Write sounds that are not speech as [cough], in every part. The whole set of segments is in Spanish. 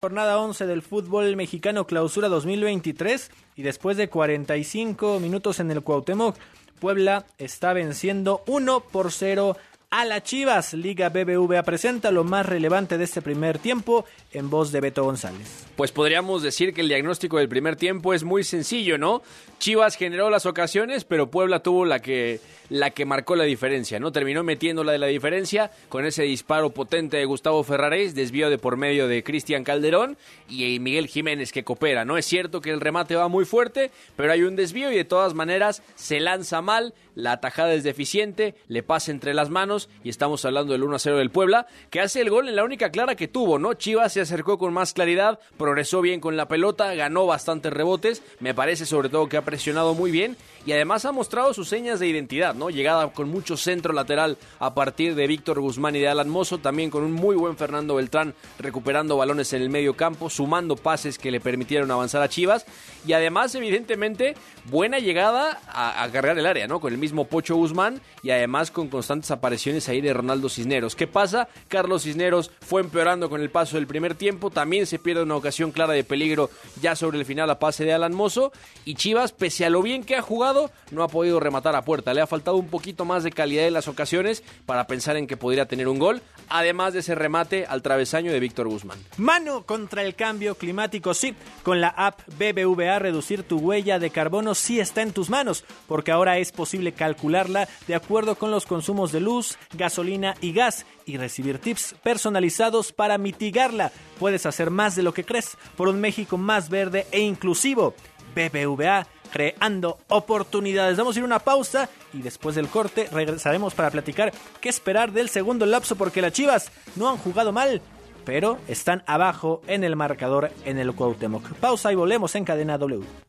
Jornada 11 del fútbol mexicano clausura 2023 y después de 45 minutos en el Cuauhtémoc, Puebla está venciendo 1 por 0 a la Chivas. Liga BBVA presenta lo más relevante de este primer tiempo en voz de Beto González. Pues podríamos decir que el diagnóstico del primer tiempo es muy sencillo, ¿no? Chivas generó las ocasiones, pero Puebla tuvo la que la que marcó la diferencia, ¿no? Terminó metiendo la de la diferencia con ese disparo potente de Gustavo Ferraréis, desvío de por medio de Cristian Calderón y Miguel Jiménez que coopera, ¿no? Es cierto que el remate va muy fuerte, pero hay un desvío y de todas maneras se lanza mal, la atajada es deficiente, le pasa entre las manos y estamos hablando del 1 0 del Puebla, que hace el gol en la única clara que tuvo, ¿no? Chivas se acercó con más claridad, progresó bien con la pelota, ganó bastantes rebotes, me parece sobre todo que ha presionado muy bien y además ha mostrado sus señas de identidad, ¿no? Llegada con mucho centro lateral a partir de Víctor Guzmán y de Alan Mozo, también con un muy buen Fernando Beltrán recuperando balones en el medio campo, sumando pases que le permitieron avanzar a Chivas y además evidentemente buena llegada a, a cargar el área, ¿no? Con el mismo Pocho Guzmán y además con constantes apariciones ahí de Ronaldo Cisneros. ¿Qué pasa? Carlos Cisneros fue empeorando con el paso del primer tiempo, también se pierde una ocasión clara de peligro ya sobre el final a pase de Alan Mozo y Chivas, pese a lo bien que ha jugado, no ha podido rematar a puerta. Le ha faltado un poquito más de calidad en las ocasiones para pensar en que podría tener un gol, además de ese remate al travesaño de Víctor Guzmán. Mano contra el cambio climático, sí. Con la app BBVA, reducir tu huella de carbono sí está en tus manos, porque ahora es posible calcularla de acuerdo con los consumos de luz, gasolina y gas y recibir tips personalizados para mitigarla. Puedes hacer más de lo que crees por un México más verde e inclusivo. BBVA creando oportunidades. Vamos a ir a una pausa y después del corte regresaremos para platicar qué esperar del segundo lapso porque las Chivas no han jugado mal, pero están abajo en el marcador en el Cuauhtémoc. Pausa y volvemos en cadena W.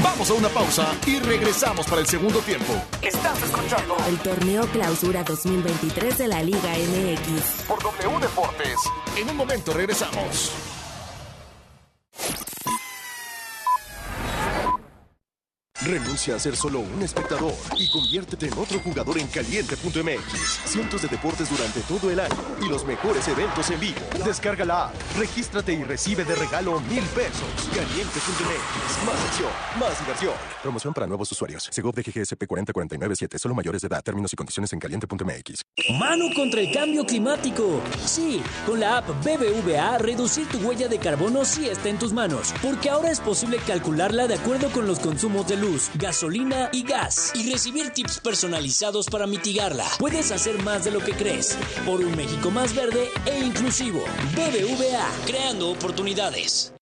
Vamos a una pausa y regresamos para el segundo tiempo. Estás escuchando el torneo Clausura 2023 de la Liga MX por W Deportes. En un momento regresamos. Renuncia a ser solo un espectador y conviértete en otro jugador en caliente.mx. Cientos de deportes durante todo el año y los mejores eventos en vivo. Descarga la app, regístrate y recibe de regalo mil pesos. Caliente.mx. Más acción, más diversión. Promoción para nuevos usuarios. Segov de GGSP 40497. Solo mayores de edad. Términos y condiciones en caliente.mx. Mano contra el cambio climático. Sí, con la app BBVA, reducir tu huella de carbono sí está en tus manos. Porque ahora es posible calcularla de acuerdo con los consumos de luz gasolina y gas y recibir tips personalizados para mitigarla. Puedes hacer más de lo que crees por un México más verde e inclusivo. BBVA, creando oportunidades.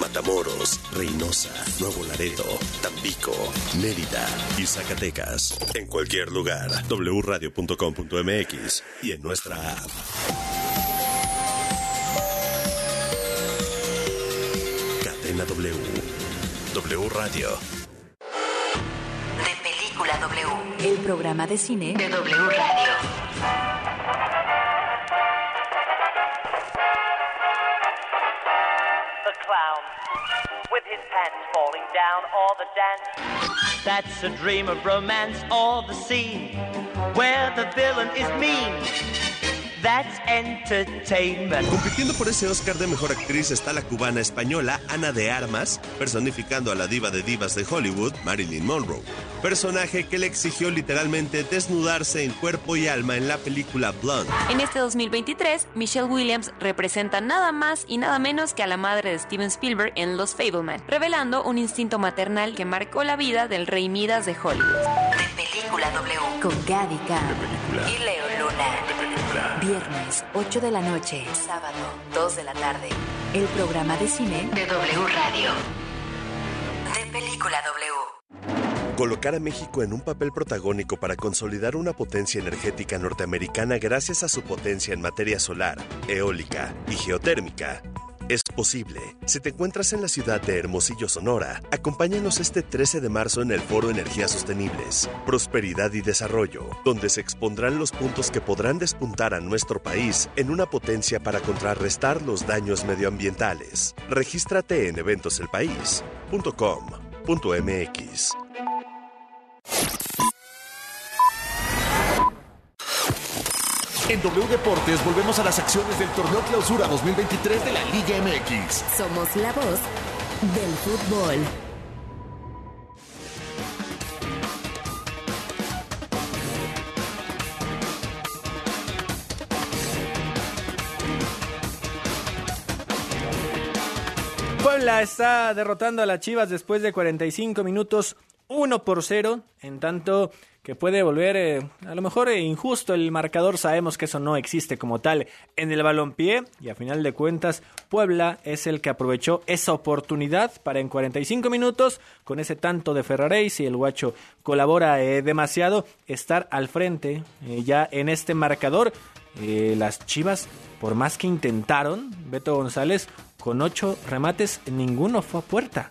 Matamoros, Reynosa, Nuevo Laredo, Tampico, Mérida y Zacatecas. En cualquier lugar, wradio.com.mx y en nuestra app. Cadena W. W Radio. De Película W. El programa de cine de W Radio. Falling down all the dance. That's a dream of romance or the scene where the villain is mean. That's entertainment. Compitiendo por ese Oscar de Mejor Actriz está la cubana española Ana de Armas, personificando a la diva de divas de Hollywood, Marilyn Monroe. Personaje que le exigió literalmente desnudarse en cuerpo y alma en la película Blonde. En este 2023, Michelle Williams representa nada más y nada menos que a la madre de Steven Spielberg en Los Fableman, revelando un instinto maternal que marcó la vida del rey Midas de Hollywood. De Película W. con Gaby Khan. Y Leo Luna. Viernes, 8 de la noche. Sábado, 2 de la tarde. El programa de cine De W Radio. De Película W. Colocar a México en un papel protagónico para consolidar una potencia energética norteamericana gracias a su potencia en materia solar, eólica y geotérmica es posible. Si te encuentras en la ciudad de Hermosillo, Sonora, acompáñanos este 13 de marzo en el Foro Energías Sostenibles, Prosperidad y Desarrollo, donde se expondrán los puntos que podrán despuntar a nuestro país en una potencia para contrarrestar los daños medioambientales. Regístrate en eventoselpaís.com.mx. En W Deportes volvemos a las acciones del torneo Clausura 2023 de la Liga MX. Somos la voz del fútbol. Puebla está derrotando a las Chivas después de 45 minutos, 1 por 0, en tanto que puede volver eh, a lo mejor eh, injusto el marcador, sabemos que eso no existe como tal en el balompié y a final de cuentas Puebla es el que aprovechó esa oportunidad para en 45 minutos con ese tanto de Ferraréis y el guacho colabora eh, demasiado estar al frente ya en este marcador. Las Chivas, por más que intentaron, Beto González, con ocho remates, ninguno fue a puerta.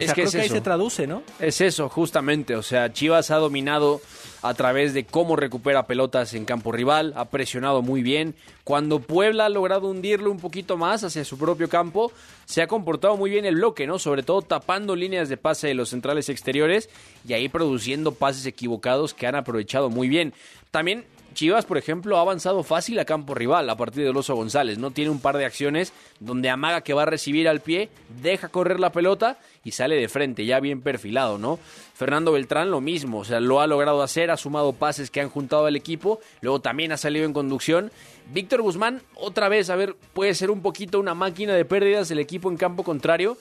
Es sea, que creo es que ahí eso. se traduce, ¿no? Es eso, justamente. O sea, Chivas ha dominado a través de cómo recupera pelotas en campo rival, ha presionado muy bien. Cuando Puebla ha logrado hundirlo un poquito más hacia su propio campo, se ha comportado muy bien el bloque, ¿no? Sobre todo tapando líneas de pase de los centrales exteriores y ahí produciendo pases equivocados que han aprovechado muy bien. También Chivas, por ejemplo, ha avanzado fácil a campo rival a partir del Oso González, ¿no? Tiene un par de acciones donde amaga que va a recibir al pie, deja correr la pelota y sale de frente, ya bien perfilado, ¿no? Fernando Beltrán lo mismo, o sea, lo ha logrado hacer, ha sumado pases que han juntado al equipo, luego también ha salido en conducción. Víctor Guzmán, otra vez, a ver, puede ser un poquito una máquina de pérdidas el equipo en campo contrario,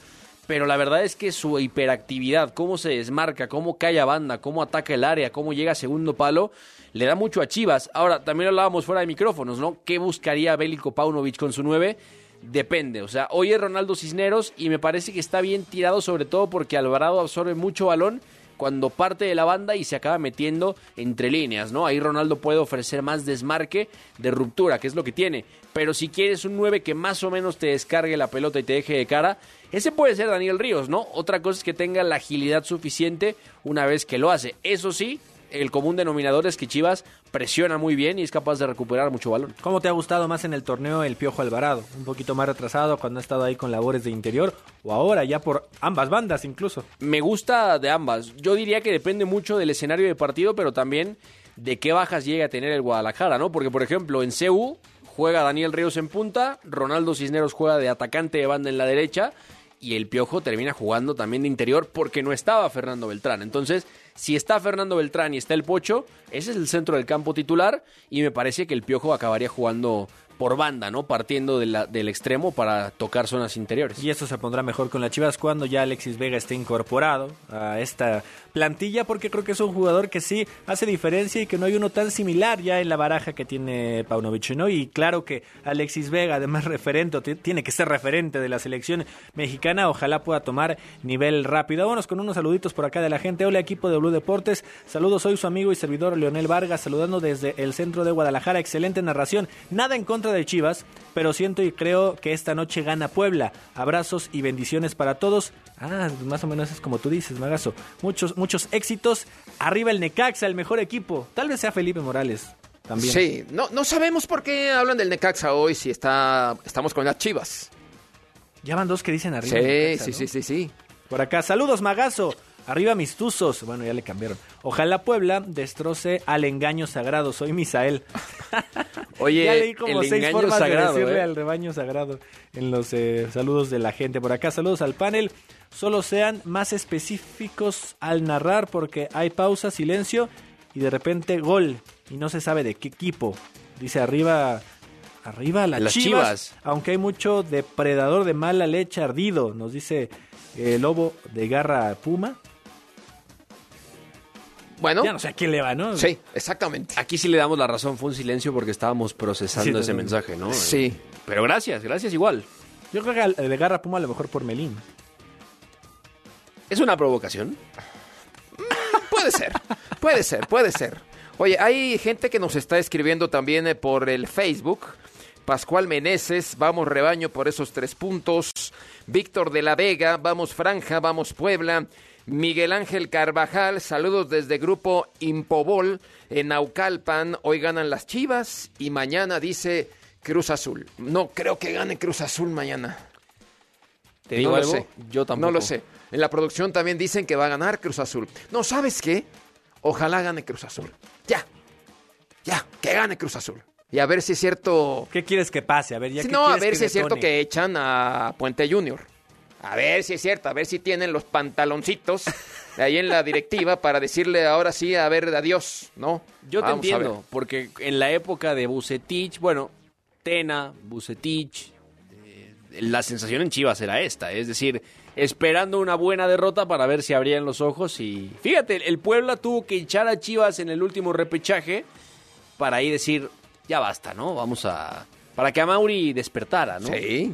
pero la verdad es que su hiperactividad, cómo se desmarca, cómo cae a banda, cómo ataca el área, cómo llega a segundo palo, le da mucho a Chivas. Ahora, también hablábamos fuera de micrófonos, ¿no? ¿Qué buscaría Bélico Paunovic con su 9? Depende, o sea, hoy es Ronaldo Cisneros y me parece que está bien tirado sobre todo porque Alvarado absorbe mucho balón cuando parte de la banda y se acaba metiendo entre líneas, ¿no? Ahí Ronaldo puede ofrecer más desmarque de ruptura, que es lo que tiene. Pero si quieres un 9 que más o menos te descargue la pelota y te deje de cara, ese puede ser Daniel Ríos, ¿no? Otra cosa es que tenga la agilidad suficiente una vez que lo hace. Eso sí, el común denominador es que Chivas presiona muy bien y es capaz de recuperar mucho balón. ¿Cómo te ha gustado más en el torneo el Piojo Alvarado? Un poquito más retrasado cuando ha estado ahí con labores de interior o ahora ya por ambas bandas incluso. Me gusta de ambas. Yo diría que depende mucho del escenario de partido, pero también de qué bajas llega a tener el Guadalajara, ¿no? Porque, por ejemplo, en CU juega Daniel Ríos en punta, Ronaldo Cisneros juega de atacante de banda en la derecha y el Piojo termina jugando también de interior porque no estaba Fernando Beltrán. Entonces, si está Fernando Beltrán y está el Pocho, ese es el centro del campo titular y me parece que el Piojo acabaría jugando por banda, ¿no? Partiendo de del extremo para tocar zonas interiores. Y eso se pondrá mejor con las Chivas cuando ya Alexis Vega esté incorporado a esta plantilla, porque creo que es un jugador que sí hace diferencia y que no hay uno tan similar ya en la baraja que tiene Paunovic, ¿no? Y claro que Alexis Vega, además [laughs] referente, tiene que ser referente de la selección mexicana, ojalá pueda tomar nivel rápido. Vámonos con unos saluditos por acá de la gente. Hola equipo de Blue Deportes, saludos, soy su amigo y servidor Leonel Vargas, saludando desde el centro de Guadalajara, excelente narración, nada en contra de Chivas, pero siento y creo que esta noche gana Puebla. Abrazos y bendiciones para todos. Ah, más o menos es como tú dices, Magazo. Muchos, muchos éxitos. Arriba el Necaxa, el mejor equipo. Tal vez sea Felipe Morales también. Sí, no, no sabemos por qué hablan del Necaxa hoy si está, estamos con las Chivas. Ya van dos que dicen arriba. Sí, Necaxa, sí, ¿no? sí, sí, sí. Por acá, saludos Magazo. Arriba mis tuzos. Bueno, ya le cambiaron. Ojalá Puebla destroce al engaño sagrado. Soy Misael. [laughs] Oye, ya leí como el seis engaño formas sagrado, de decirle ¿eh? al rebaño sagrado en los eh, saludos de la gente. Por acá, saludos al panel. Solo sean más específicos al narrar porque hay pausa, silencio y de repente gol. Y no se sabe de qué equipo. Dice arriba... Arriba las, Las chivas, Chivas. aunque hay mucho depredador de mala leche ardido, nos dice el lobo de garra puma. Bueno, Ya no sé a quién le va, ¿no? sí, exactamente. Aquí sí le damos la razón, fue un silencio porque estábamos procesando Sí, ese mensaje, ¿no? Sí. Pero gracias, gracias igual. Yo creo que el de garra puma a lo mejor por Melín. ¿Es una provocación? Puede ser, puede ser, puede ser. Oye, hay gente que nos está escribiendo también eh, por el Facebook. Pascual Meneses, vamos rebaño por esos tres puntos. Víctor de la Vega, vamos Franja, vamos Puebla. Miguel Ángel Carvajal, saludos desde Grupo Impobol en Naucalpan. Hoy ganan las Chivas y mañana dice Cruz Azul. No creo que gane Cruz Azul mañana. ¿Te digo no algo? Lo sé. Yo tampoco. No lo sé. En la producción también dicen que va a ganar Cruz Azul. No, ¿sabes qué? Ojalá gane Cruz Azul. Ya. Ya, que gane Cruz Azul. Y a ver si es cierto. ¿Qué quieres que pase? A ver, ya Si ¿qué no, a ver si es cierto que echan a Puente Junior. A ver si es cierto, a ver si tienen los pantaloncitos de ahí en la directiva para decirle ahora sí, a ver, adiós, ¿no? Yo te Vamos entiendo, porque en la época de Bucetich, bueno, Tena, Bucetich, eh, la sensación en Chivas era esta, es decir, esperando una buena derrota para ver si abrían los ojos y fíjate, el Puebla tuvo que echar a Chivas en el último repechaje para ahí decir, ya basta, ¿no? Vamos a para que a Mauri despertara, ¿no? Sí.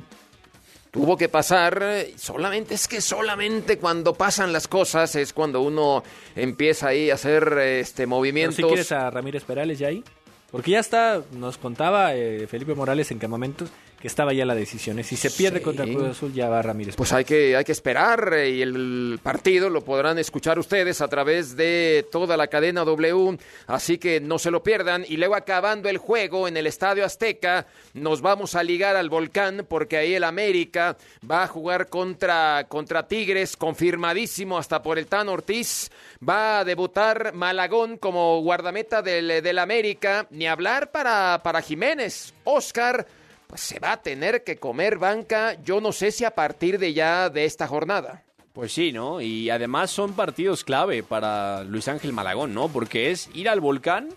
Tuvo que pasar, solamente es que solamente cuando pasan las cosas es cuando uno empieza ahí a hacer este movimientos. si quieres a Ramírez Perales ya ahí. Porque ya está, nos contaba eh, Felipe Morales en campamentos que estaba ya la decisión. Si se pierde Sí. contra Cruz Azul, ya va Ramírez. Pues hay que, hay que esperar eh, y el partido lo podrán escuchar ustedes a través de toda la cadena W, así que no se lo pierdan. Y luego acabando el juego en el Estadio Azteca, nos vamos a ligar al volcán porque ahí el América va a jugar contra, contra Tigres, confirmadísimo hasta por el Tan Ortiz. Va a debutar Malagón como guardameta del, del América, ni hablar para, para Jiménez. Oscar pues se va a tener que comer banca, yo no sé si a partir de ya de esta jornada. Pues sí, ¿no? Y además son partidos clave para Luis Ángel Malagón, ¿no? Porque es ir al volcán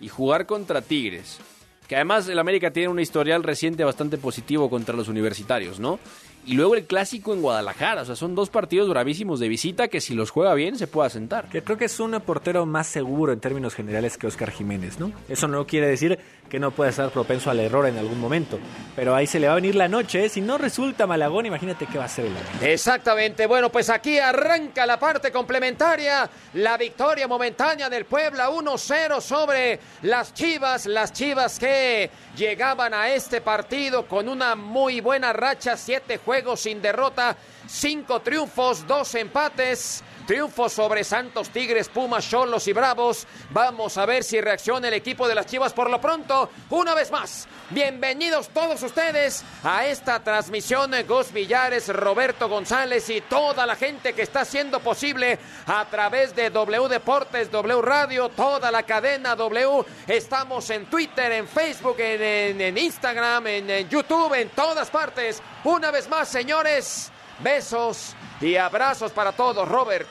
y jugar contra Tigres. Que además el América tiene un historial reciente bastante positivo contra los universitarios, ¿no? Y luego el clásico en Guadalajara. O sea, son dos partidos bravísimos de visita que si los juega bien se puede asentar. Que creo que es un portero más seguro en términos generales que Oscar Jiménez, ¿no? Eso no quiere decir que no pueda estar propenso al error en algún momento. Pero ahí se le va a venir la noche. ¿eh? Si no resulta Malagón, imagínate qué va a hacer el América. Exactamente, bueno, pues aquí arranca la parte complementaria, la victoria momentánea del Puebla 1-0 sobre las Chivas, las Chivas que llegaban a este partido con una muy buena racha, siete juegos sin derrota, cinco triunfos, dos empates. Triunfo sobre Santos, Tigres, Pumas, Cholos y Bravos. Vamos a ver si reacciona el equipo de las Chivas por lo pronto. Una vez más, bienvenidos todos ustedes a esta transmisión. Gus Villares, Roberto González y toda la gente que está haciendo posible a través de W Deportes, W Radio, toda la cadena W. Estamos en Twitter, en Facebook, en, Instagram, en YouTube, en todas partes. Una vez más, señores, besos y abrazos para todos, Robert.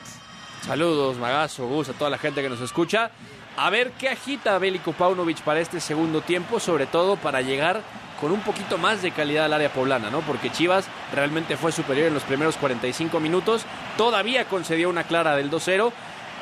Saludos, Magazo, Gus, a toda la gente que nos escucha. A ver qué agita Bélico Paunovic para este segundo tiempo, sobre todo para llegar con un poquito más de calidad al área poblana, ¿no? Porque Chivas realmente fue superior en los primeros 45 minutos, todavía concedió una clara del 2-0,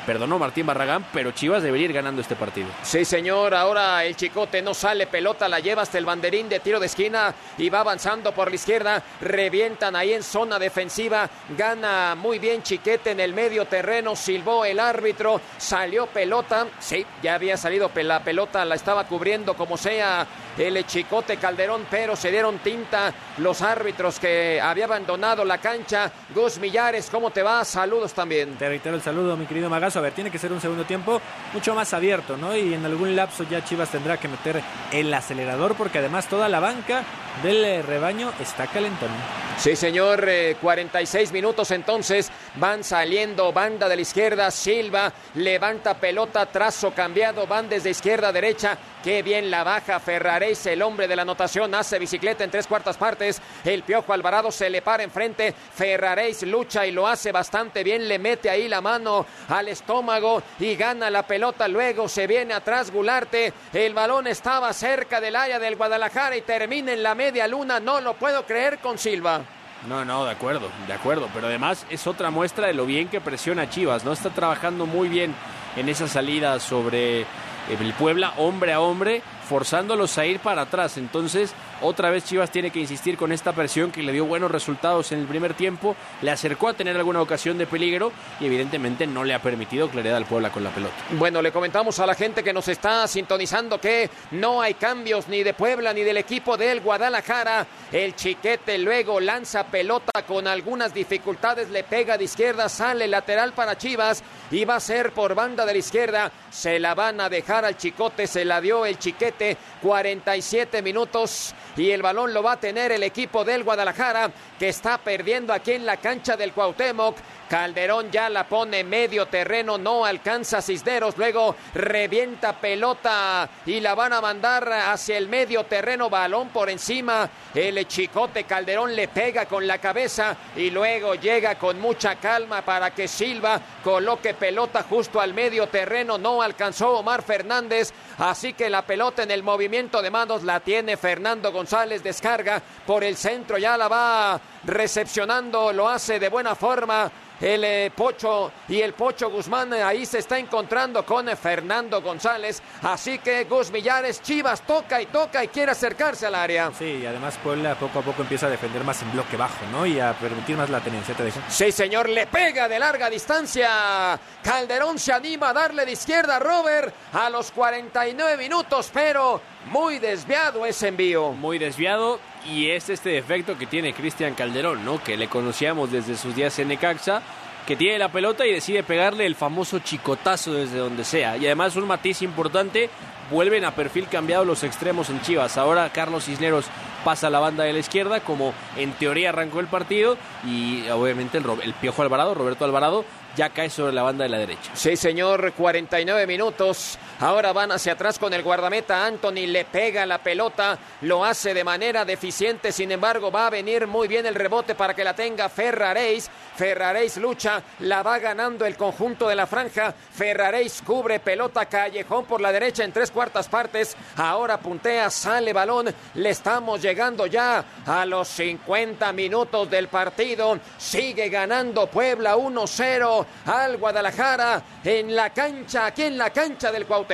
perdonó Martín Barragán, pero Chivas debería ir ganando este partido. Sí, señor. Ahora el chicote no sale, pelota la lleva hasta el banderín de tiro de esquina y va avanzando por la izquierda. Revientan ahí en zona defensiva. Gana muy bien Chiquete en el medio terreno. Silbó el árbitro. Salió pelota. Sí, ya había salido la pelota. La estaba cubriendo como sea el chicote Calderón, pero se dieron tinta los árbitros que había abandonado la cancha. Gus Millares, ¿cómo te va? Saludos también. Te reitero el saludo, mi querido Magazo. A ver, tiene que ser un segundo tiempo mucho más abierto, ¿no? Y en algún lapso ya Chivas tendrá que meter el acelerador porque además toda la banca del eh, rebaño está calentón. Sí, señor, eh, 46 minutos entonces van saliendo banda de la izquierda, Silva levanta pelota, trazo cambiado, van desde izquierda a derecha, qué bien la baja El hombre de la anotación, hace bicicleta en tres cuartas partes, el Piojo Alvarado se le para enfrente, Ferraréis lucha y lo hace bastante bien, le mete ahí la mano al estómago y gana la pelota, luego se viene atrás Gularte, el balón estaba cerca del área del Guadalajara y termina en la media luna, no lo puedo creer con Silva. No, no, de acuerdo, de acuerdo. Pero además es otra muestra de lo bien que presiona Chivas, ¿no? Está trabajando muy bien en esa salida sobre el Puebla, hombre a hombre, forzándolos a ir para atrás. Entonces, otra vez Chivas tiene que insistir con esta presión que le dio buenos resultados en el primer tiempo, le acercó a tener alguna ocasión de peligro y evidentemente no le ha permitido claridad al Puebla con la pelota. Bueno, le comentamos a la gente que nos está sintonizando que no hay cambios ni de Puebla ni del equipo del Guadalajara. El chiquete luego lanza pelota con algunas dificultades, le pega de izquierda, sale lateral para Chivas y va a ser por banda de la izquierda. Se la van a dejar al chicote, se la dio el chiquete. 47 minutos y el balón lo va a tener el equipo del Guadalajara que está perdiendo aquí en la cancha del Cuauhtémoc. Calderón ya la pone medio terreno, no alcanza Cisneros, luego revienta pelota y la van a mandar hacia el medio terreno, balón por encima, el chicote Calderón le pega con la cabeza y luego llega con mucha calma para que Silva coloque pelota justo al medio terreno, no alcanzó Omar Fernández, así que la pelota en el movimiento de manos la tiene Fernando González, descarga por el centro, ya la va recepcionando, lo hace de buena forma el eh, Pocho y el Pocho Guzmán eh, ahí se está encontrando con eh, Fernando González. Así que Gus Millares, Chivas toca y toca y quiere acercarse al área. Sí, y además Puebla poco a poco empieza a defender más en bloque bajo, ¿no? Y a permitir más la tenencia, ¿te? Sí, señor, le pega de larga distancia. Calderón se anima a darle de izquierda a Robert a los 49 minutos, pero muy desviado ese envío. Muy desviado y es este defecto que tiene Cristian Calderón, ¿no? Que le conocíamos desde sus días en Necaxa, que tiene la pelota y decide pegarle el famoso chicotazo desde donde sea. Y además un matiz importante, vuelven a perfil cambiado los extremos en Chivas. Ahora Carlos Cisneros pasa a la banda de la izquierda, como en teoría arrancó el partido, y obviamente el, el Piojo Alvarado, Roberto Alvarado, ya cae sobre la banda de la derecha. Sí, señor, 49 minutos. Ahora van hacia atrás con el guardameta Anthony, le pega la pelota, lo hace de manera deficiente, sin embargo va a venir muy bien el rebote para que la tenga Ferraréis. Ferraréis lucha, la va ganando el conjunto de la franja. Ferraréis cubre pelota callejón por la derecha en tres cuartas partes. Ahora puntea, sale balón. Le estamos llegando ya a los 50 minutos del partido. Sigue ganando Puebla 1-0 al Guadalajara en la cancha, aquí en la cancha del Cuauhtémoc.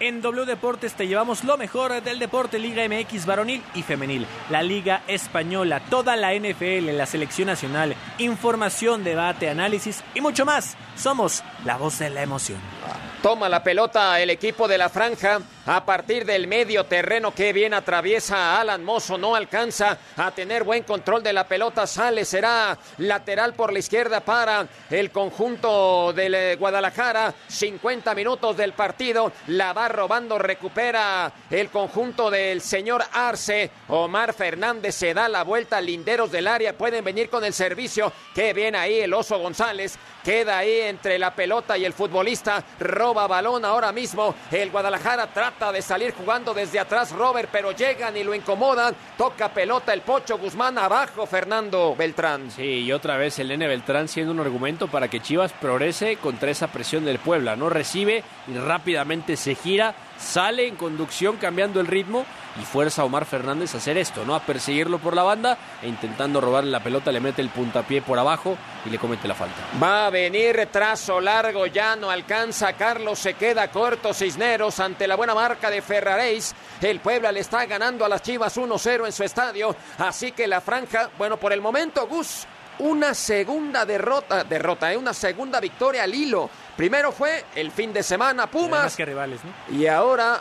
En W Deportes te llevamos lo mejor del deporte Liga MX varonil y femenil, la Liga Española, toda la NFL, la selección nacional, información, debate, análisis y mucho más. Somos la voz de la emoción. Toma la pelota el equipo de la franja a partir del medio terreno que bien atraviesa Alan Mozo. No alcanza a tener buen control de la pelota. Sale, será lateral por la izquierda para el conjunto del eh, Guadalajara. 50 minutos del partido. La va robando, recupera el conjunto del señor Arce. Omar Fernández se da la vuelta. Linderos del área pueden venir con el servicio. Qué bien ahí el oso González. Queda ahí entre la pelota y el futbolista. Roba balón ahora mismo. El Guadalajara trata de salir jugando desde atrás Robert, pero llegan y lo incomodan. Toca pelota el Pocho Guzmán abajo Fernando Beltrán. Sí, y otra vez el N Beltrán siendo un argumento para que Chivas progrese contra esa presión del Puebla. No recibe y rápidamente se gira, sale en conducción cambiando el ritmo y fuerza a Omar Fernández a hacer esto, ¿no? A perseguirlo por la banda e intentando robarle la pelota, le mete el puntapié por abajo y le comete la falta. Va a venir trazo largo, ya no alcanza. Carlos se queda corto. Cisneros ante la buena marca de Ferraréis. El Puebla le está ganando a las Chivas 1-0 en su estadio. Así que la franja, bueno, por el momento, Gus, una segunda derrota, derrota, ¿eh? una segunda victoria al hilo. Primero fue el fin de semana Pumas. Más que rivales, ¿no? Y ahora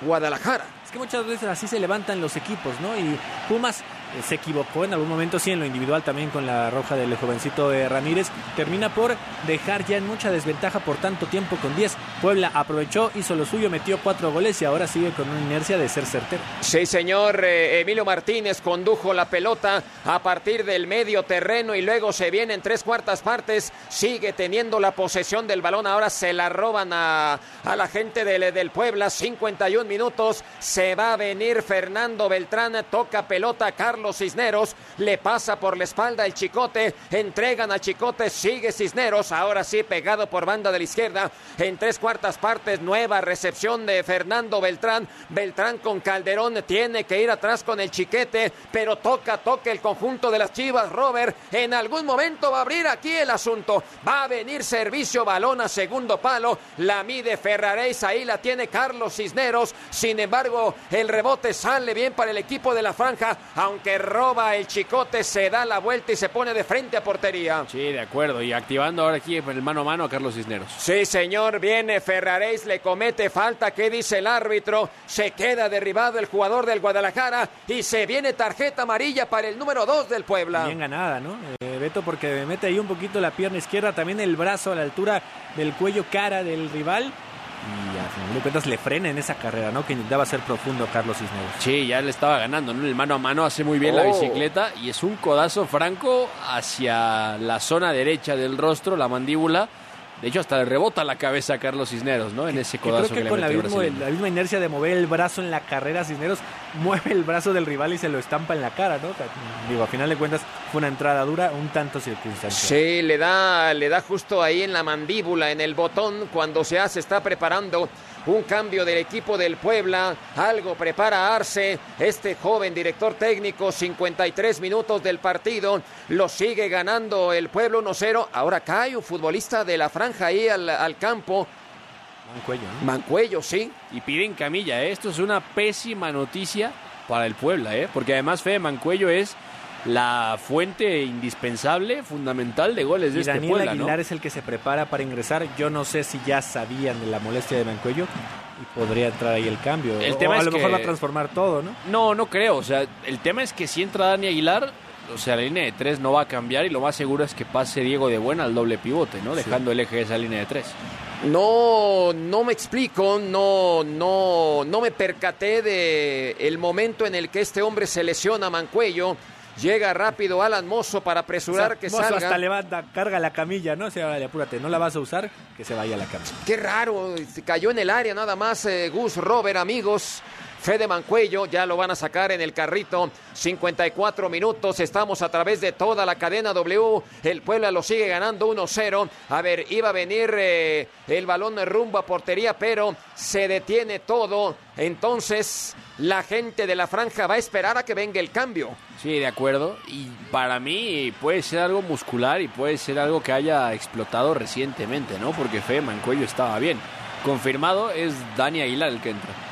Guadalajara. Es que muchas veces así se levantan los equipos, ¿no? Y Pumas se equivocó en algún momento, sí, en lo individual también con la roja del jovencito de Ramírez. Termina por dejar ya en mucha desventaja por tanto tiempo con 10. Puebla aprovechó, hizo lo suyo, metió cuatro goles y ahora sigue con una inercia de ser certero. Sí, señor eh, Emilio Martínez condujo la pelota a partir del medio terreno y luego se viene en tres cuartas partes. Sigue teniendo la posesión del balón. Ahora se la roban a, a la gente del, del Puebla. 51 minutos. Se va a venir Fernando Beltrán. Toca pelota Carlos. Carlos Cisneros, le pasa por la espalda el Chicote, entregan a Chicote, sigue Cisneros, ahora sí pegado por banda de la izquierda, en tres cuartas partes, nueva recepción de Fernando Beltrán, Beltrán con Calderón, tiene que ir atrás con el Chiquete, pero toca, toca el conjunto de las Chivas, Robert, en algún momento va a abrir aquí el asunto, va a venir servicio, balón a segundo palo, la mide Ferraréis, ahí la tiene Carlos Cisneros, sin embargo, el rebote sale bien para el equipo de la franja, aunque roba el chicote, se da la vuelta y se pone de frente a portería. Sí, de acuerdo. Y activando ahora aquí el mano a mano a Carlos Cisneros. Sí, señor, viene Ferraréis, le comete falta. ¿Qué dice el árbitro? Se queda derribado el jugador del Guadalajara y se viene tarjeta amarilla para el número 2 del Puebla. Bien ganada, ¿no? Eh, Beto, porque mete ahí un poquito la pierna izquierda, también el brazo a la altura del cuello cara del rival y a final de cuentas le frena en esa carrera, ¿no? Que intentaba ser profundo Carlos Cisneros. Sí, ya le estaba ganando, ¿no? El mano a mano hace muy bien la Oh. bicicleta y es un codazo franco hacia la zona derecha del rostro, la mandíbula. De hecho, hasta le rebota la cabeza a Carlos Cisneros, ¿no? En ese codazo creo que, le con la, metió mismo- brasileño. la misma inercia de mover el brazo en la carrera, Cisneros [laughs] mueve el brazo del rival y se lo estampa en la cara, ¿no? O sea, Digo, a final de cuentas fue una entrada dura, un tanto circunstancial. Sí, le da, le da justo ahí en la mandíbula, en el botón, cuando se hace, está preparando un cambio del equipo del Puebla. Algo prepara Arce, este joven director técnico, 53 minutos del partido. Lo sigue ganando el Pueblo 1-0. Ahora cae un futbolista de la franja ahí al, al campo. Mancuello, ¿no? Mancuello, sí. Y piden camilla, ¿eh? Esto es una pésima noticia para el Puebla, ¿eh? Porque además Fede Mancuello es la fuente indispensable, fundamental de goles de Y este Daniel Puebla, Aguilar ¿no? es el que se prepara para ingresar. Yo no sé si ya sabían de la molestia de Mancuello y podría entrar ahí el cambio. El O tema a es lo mejor que- va a transformar todo, ¿no? No, no creo. O sea, el tema es que si entra Dani Aguilar, o sea, la línea de tres no va a cambiar y lo más seguro es que pase Diego de Buena al doble pivote, ¿no? Dejando el eje de esa línea de tres. No, no me explico, no, no, no me percaté de el momento en el que este hombre se lesiona Mancuello. Llega rápido Alan Mozo para apresurar O sea, que Mozo salga. hasta levanta, carga la camilla, ¿no? O sea, vale, apúrate, no la vas a usar, que se vaya a la camilla. Qué raro, cayó en el área nada más eh, Gus Robert, amigos. Fede Mancuello, ya lo van a sacar en el carrito. 54 minutos, estamos a través de toda la cadena W. El Puebla lo sigue ganando 1-0. A ver, iba a venir eh, el balón rumbo a portería, pero se detiene todo. Entonces, la gente de la franja va a esperar a que venga el cambio. Sí, de acuerdo. Y para mí puede ser algo muscular y puede ser algo que haya explotado recientemente, ¿no? Porque Fede Mancuello estaba bien. Confirmado es Dani Aguilar el que entra.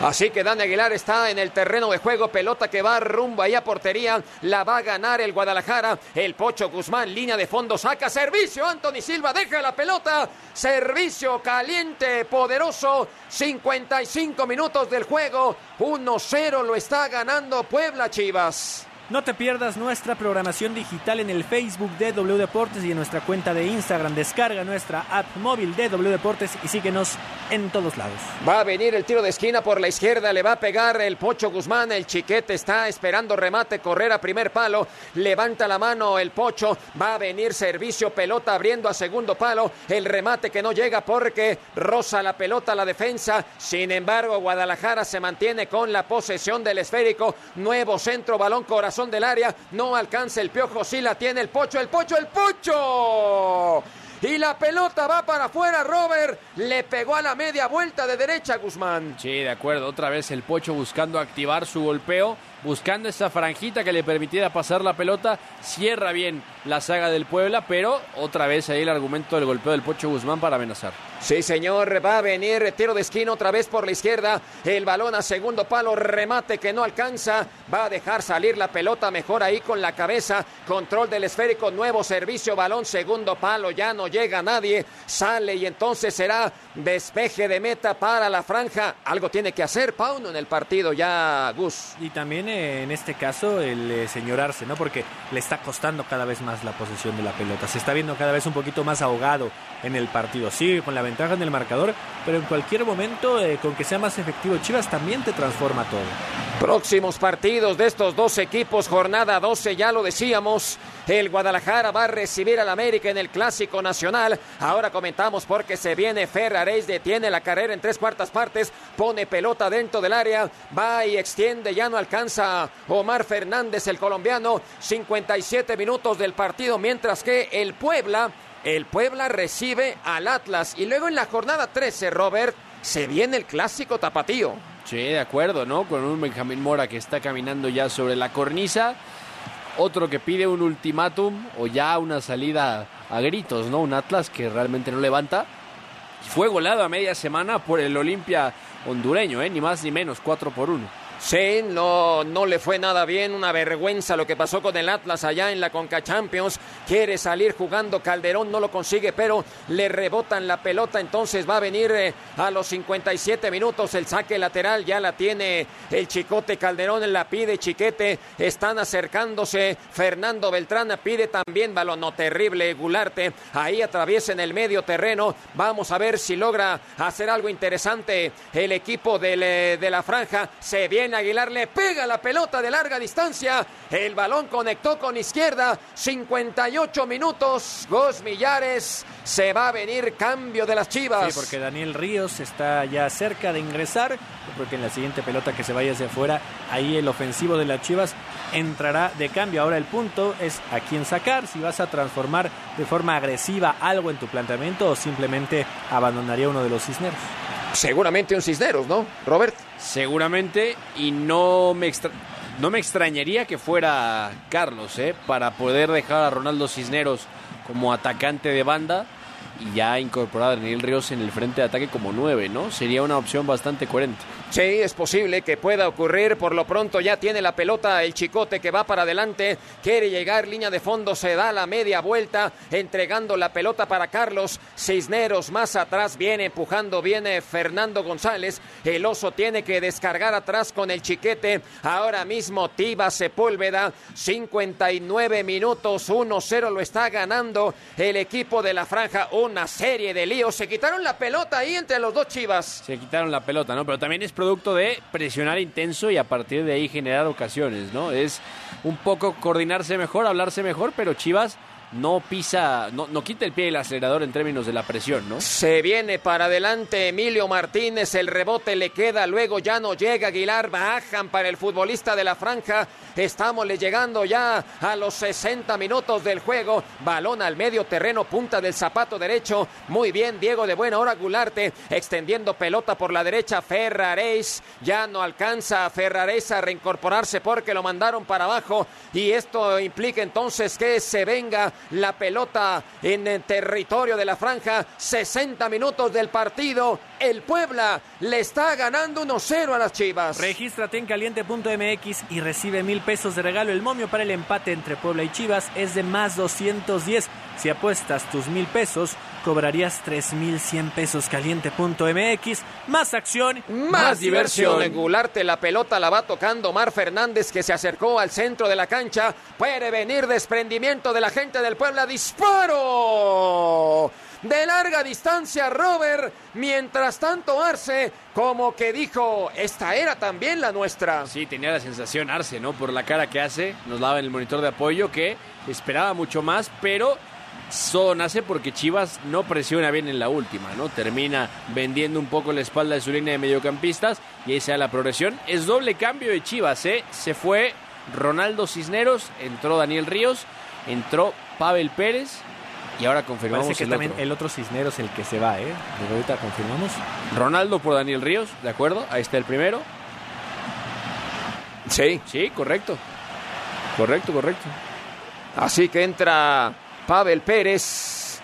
Así que Dani Aguilar está en el terreno de juego, pelota que va rumbo ahí a portería, la va a ganar el Guadalajara, el Pocho Guzmán, línea de fondo, saca servicio, Anthony Silva deja la pelota, servicio caliente, poderoso, 55 minutos del juego, 1-0 lo está ganando Puebla Chivas. No te pierdas nuestra programación digital en el Facebook de W Deportes y en nuestra cuenta de Instagram. Descarga nuestra app móvil de W Deportes y síguenos en todos lados. Va a venir el tiro de esquina por la izquierda, le va a pegar el Pocho Guzmán, el chiquete está esperando remate, correr a primer palo, levanta la mano el Pocho, va a venir servicio, pelota abriendo a segundo palo, el remate que no llega porque roza la pelota la defensa, sin embargo Guadalajara se mantiene con la posesión del esférico, nuevo centro, balón corazón del área, no alcanza el piojo, sí la tiene el Pocho, el Pocho, el Pocho. Y la pelota va para afuera, Robert. Le pegó a la media vuelta de derecha Guzmán. Sí, de acuerdo. Otra vez el Pocho buscando activar su golpeo, buscando esa franjita que le permitiera pasar la pelota. Cierra bien la saga del Puebla, pero otra vez ahí el argumento del golpeo del Pocho Guzmán para amenazar. Sí, señor, va a venir tiro de esquina otra vez por la izquierda. El balón a segundo palo, remate que no alcanza. Va a dejar salir la pelota mejor ahí con la cabeza. Control del esférico, nuevo servicio, balón segundo palo, ya no llega nadie. Sale y entonces será despeje de meta para la franja. Algo tiene que hacer Pauno en el partido ya, Gus. Y también en este caso el eh, señor Arce, ¿no? Porque le está costando cada vez más la posesión de la pelota. Se está viendo cada vez un poquito más ahogado en el partido. Sí, con la ventaja en el marcador, pero en cualquier momento, eh, con que sea más efectivo Chivas, también te transforma todo. Próximos partidos de estos dos equipos, jornada 12, ya lo decíamos. El Guadalajara va a recibir al América en el Clásico Nacional. Ahora comentamos porque se viene Ferraréis, detiene la carrera en tres cuartas partes, pone pelota dentro del área, va y extiende, ya no alcanza Omar Fernández, el colombiano. 57 minutos del partido, mientras que el Puebla, el Puebla recibe al Atlas. Y luego en la jornada 13, Robert, se viene el Clásico Tapatío. Sí, de acuerdo, ¿no? Con un Benjamín Mora que está caminando ya sobre la cornisa. Otro que pide un ultimátum o ya una salida a gritos, ¿no? Un Atlas que realmente no levanta. Fue golado a media semana por el Olimpia hondureño, ¿eh? Ni más ni menos, 4 por 1. Sí, no, no le fue nada bien, una vergüenza lo que pasó con el Atlas allá en la Conca Champions. Quiere salir jugando Calderón, no lo consigue, pero le rebotan la pelota, entonces va a venir eh, a los 57 minutos el saque lateral, ya la tiene el Chicote Calderón, la pide Chiquete, están acercándose, Fernando Beltrán pide también balón, no terrible, Gularte, ahí atraviesa en el medio terreno, vamos a ver si logra hacer algo interesante el equipo eh, de la franja, se viene Aguilar, le pega la pelota de larga distancia. El balón conectó con izquierda. 58 minutos. Gos Millares. Se va a venir cambio de las chivas. Sí, porque Daniel Ríos está ya cerca de ingresar. Porque en la siguiente pelota que se vaya hacia afuera, ahí el ofensivo de las chivas entrará de cambio. Ahora el punto es a quién sacar. Si vas a transformar de forma agresiva algo en tu planteamiento o simplemente abandonaría uno de los cisneros. Seguramente un Cisneros, ¿no, Robert? Seguramente, y no me, no me extrañaría que fuera Carlos, ¿eh? Para poder dejar a Ronaldo Cisneros como atacante de banda y ya incorporar a Daniel Ríos en el frente de ataque como nueve, ¿no? Sería una opción bastante coherente. Sí, es posible que pueda ocurrir. Por lo pronto ya tiene la pelota el chicote que va para adelante. Quiere llegar, línea de fondo, se da la media vuelta, entregando la pelota para Carlos Cisneros. Más atrás viene empujando, viene Fernando González. El oso tiene que descargar atrás con el chiquete. Ahora mismo Tiba Sepúlveda, 59 minutos, 1-0 lo está ganando el equipo de la franja. Una serie de líos. Se quitaron la pelota ahí entre los dos chivas. Se quitaron la pelota, ¿no? Pero también es producto de presionar intenso y a partir de ahí generar ocasiones, ¿no? Es un poco coordinarse mejor, hablarse mejor, pero Chivas no pisa, no, no quita el pie del acelerador en términos de la presión, ¿no? Se viene para adelante Emilio Martínez, el rebote le queda, luego ya no llega Aguilar, bajan para el futbolista de la franja, estamos llegando ya a los 60 minutos del juego, balón al medio terreno, punta del zapato derecho, muy bien Diego de buena hora Gularte, extendiendo pelota por la derecha, Ferraréis, ya no alcanza a Ferraréis a reincorporarse porque lo mandaron para abajo y esto implica entonces que se venga la pelota en territorio de la franja. 60 minutos del partido. El Puebla le está ganando 1-0 a las Chivas. Regístrate en caliente.mx y recibe mil pesos de regalo. El momio para el empate entre Puebla y Chivas es de más 210. Si apuestas tus mil pesos, cobrarías 3.100 pesos caliente.mx. Más acción, más, más diversión. Gularte la pelota la va tocando Mar Fernández que se acercó al centro de la cancha. Puede venir desprendimiento de la gente del Puebla. Disparo de larga distancia Robert. Mientras tanto Arce como que dijo, esta era también la nuestra. Sí, tenía la sensación Arce, ¿no? Por la cara que hace, nos daba en el monitor de apoyo que esperaba mucho más, pero Solo nace porque Chivas no presiona bien en la última, ¿no? Termina vendiendo un poco la espalda de su línea de mediocampistas y ahí se da la progresión. Es doble cambio de Chivas, ¿eh? Se fue Ronaldo Cisneros, entró Daniel Ríos, entró Pavel Pérez y ahora confirmamos Parece que el también otro. el otro Cisneros el que se va, ¿eh? Pero ahorita confirmamos. Ronaldo por Daniel Ríos, ¿de acuerdo? Ahí está el primero. Sí. Sí, correcto. Correcto, correcto. Así que entra Pavel Pérez.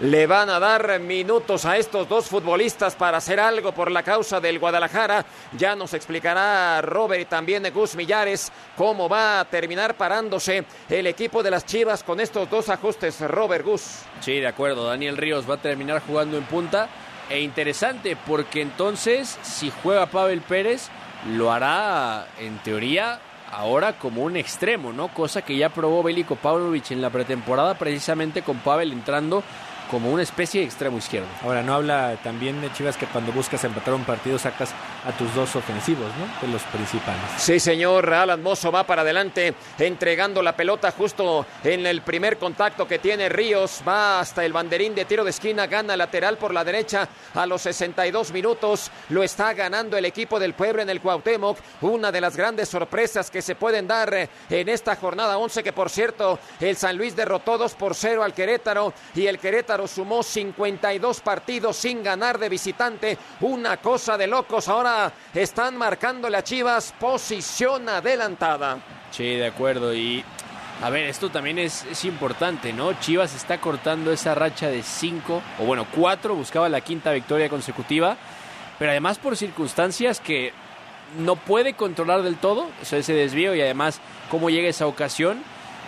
Le van a dar minutos a estos dos futbolistas para hacer algo por la causa del Guadalajara. Ya nos explicará Robert y también Gus Millares cómo va a terminar parándose el equipo de las Chivas con estos dos ajustes. Robert Gus. Sí, de acuerdo. Daniel Ríos va a terminar jugando en punta. E interesante, porque entonces, si juega Pavel Pérez, lo hará en teoría ahora como un extremo, ¿no? Cosa que ya probó Bélico Pavlovich en la pretemporada, precisamente con Pavel entrando como una especie de extremo izquierdo. Ahora, no habla también de Chivas que cuando buscas empatar un partido sacas a tus dos ofensivos, ¿no? De los principales. Sí, señor. Alan Mozo va para adelante, entregando la pelota justo en el primer contacto que tiene Ríos. Va hasta el banderín de tiro de esquina, gana lateral por la derecha a los 62 minutos. Lo está ganando el equipo del pueblo en el Cuauhtémoc. Una de las grandes sorpresas que se pueden dar eh, en esta jornada 11, que por cierto, el San Luis derrotó 2 por 0 al Querétaro y el Querétaro sumó 52 partidos sin ganar de visitante. Una cosa de locos. Ahora están marcando las Chivas posición adelantada. Sí, de acuerdo. Y a ver, esto también es, importante, ¿no? Chivas está cortando esa racha de cinco, o bueno, cuatro, buscaba la quinta victoria consecutiva, pero además por circunstancias que no puede controlar del todo, ese desvío y además cómo llega esa ocasión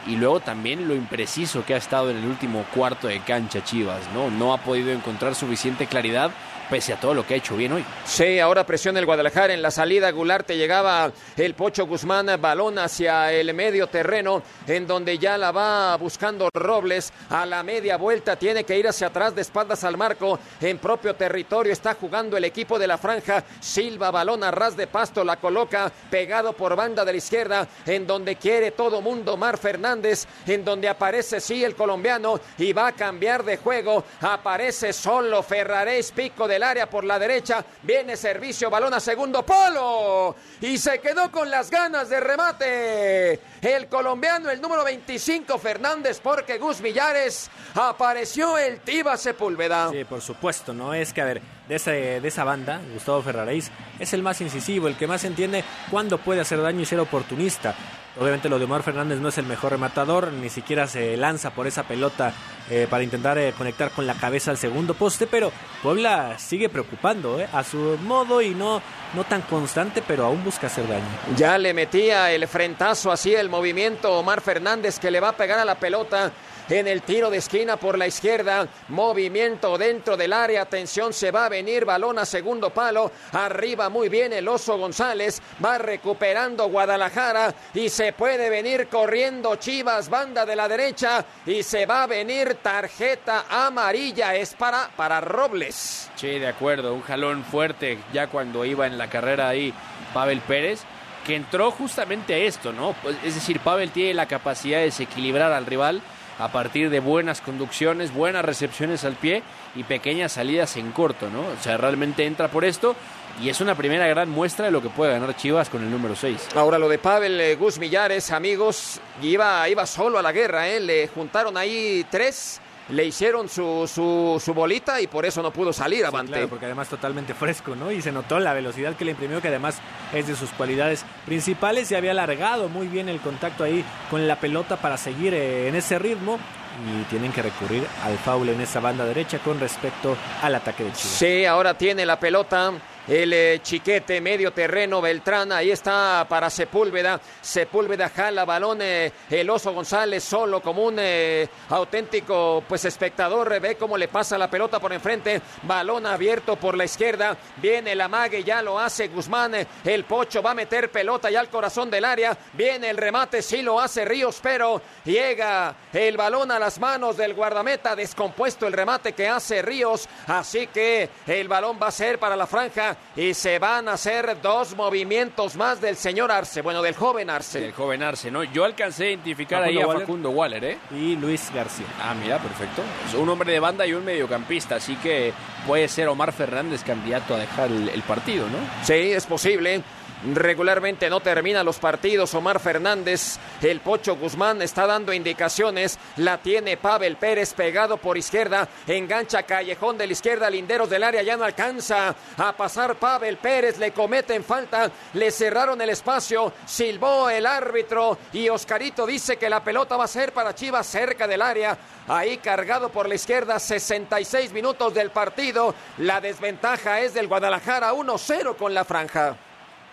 y luego también lo impreciso que ha estado en el último cuarto de cancha Chivas, ¿no? No ha podido encontrar suficiente claridad pese a todo lo que ha hecho bien hoy. Sí, ahora presiona el Guadalajara en la salida. Gularte llegaba el Pocho Guzmán, balón hacia el medio terreno, en donde ya la va buscando Robles. A la media vuelta tiene que ir hacia atrás de espaldas al marco. En propio territorio está jugando el equipo de la franja. Silva, balón a ras de pasto, la coloca pegado por banda de la izquierda, en donde quiere todo mundo. Mar Fernández, en donde aparece sí el colombiano y va a cambiar de juego. Aparece solo Ferraréis, pico del área por la derecha. Viene servicio, balón a segundo polo. Y se quedó con las ganas de remate. El colombiano, el número 25, Fernández, porque Gus Villares apareció el Tiba Sepúlveda. Sí, por supuesto, no es que, a ver, de, ese, de esa banda, Gustavo Ferraréis, es el más incisivo, el que más entiende cuándo puede hacer daño y ser oportunista. Obviamente lo de Omar Fernández no es el mejor rematador, ni siquiera se lanza por esa pelota eh, para intentar eh, conectar con la cabeza al segundo poste, pero Puebla sigue preocupando eh, a su modo y no, no tan constante, pero aún busca hacer daño. Ya le metía el frentazo así el movimiento Omar Fernández que le va a pegar a la pelota en el tiro de esquina por la izquierda. Movimiento dentro del área. Atención, se va a venir balón a segundo palo. Arriba muy bien el oso González. Va recuperando Guadalajara y se puede venir corriendo Chivas, banda de la derecha. Y se va a venir tarjeta amarilla. Es para, para Robles. Sí, de acuerdo. Un jalón fuerte ya cuando iba en la carrera ahí Pavel Pérez que entró justamente a esto, ¿no? Pues, es decir, Pavel tiene la capacidad de desequilibrar al rival a partir de buenas conducciones, buenas recepciones al pie y pequeñas salidas en corto, ¿no? O sea, realmente entra por esto y es una primera gran muestra de lo que puede ganar Chivas con el número 6. Ahora lo de Pavel eh, Gus Millares, amigos, iba, iba solo a la guerra, ¿eh? Le juntaron ahí tres le hicieron su, su, su, bolita y por eso no pudo salir sí, avante. Claro, porque además totalmente fresco, ¿no? Y se notó la velocidad que le imprimió, que además es de sus cualidades principales. Y había alargado muy bien el contacto ahí con la pelota para seguir eh, en ese ritmo. Y tienen que recurrir al foul en esa banda derecha con respecto al ataque de Chivas. Sí, ahora tiene la pelota el eh, chiquete medio terreno Beltrán, ahí está para Sepúlveda, Sepúlveda jala balón, eh, el oso González solo como un eh, auténtico pues espectador, ve cómo le pasa la pelota por enfrente, balón abierto por la izquierda, viene el amague, ya lo hace Guzmán, el pocho va a meter pelota ya al corazón del área, viene el remate, sí lo hace Ríos, pero llega el balón a las manos del guardameta, descompuesto el remate que hace Ríos, así que el balón va a ser para la franja y se van a hacer dos movimientos más del señor Arce, bueno, del joven Arce. Del joven Arce, ¿no? Yo alcancé a identificar Facundo ahí a Waller. Facundo Waller, ¿eh? Y Luis García. Ah, mira, perfecto. Es un hombre de banda y un mediocampista, así que puede ser Omar Fernández candidato a dejar el, el partido, ¿no? Sí, es posible. Regularmente no termina los partidos. Omar Fernández, el Pocho Guzmán está dando indicaciones. La tiene Pavel Pérez pegado por izquierda. Engancha Callejón de la izquierda. Linderos del área ya no alcanza a pasar Pavel Pérez. Le cometen falta. Le cerraron el espacio. Silbó el árbitro. Y Oscarito dice que la pelota va a ser para Chivas cerca del área. Ahí cargado por la izquierda. 66 minutos del partido. La desventaja es del Guadalajara 1-0 con la franja.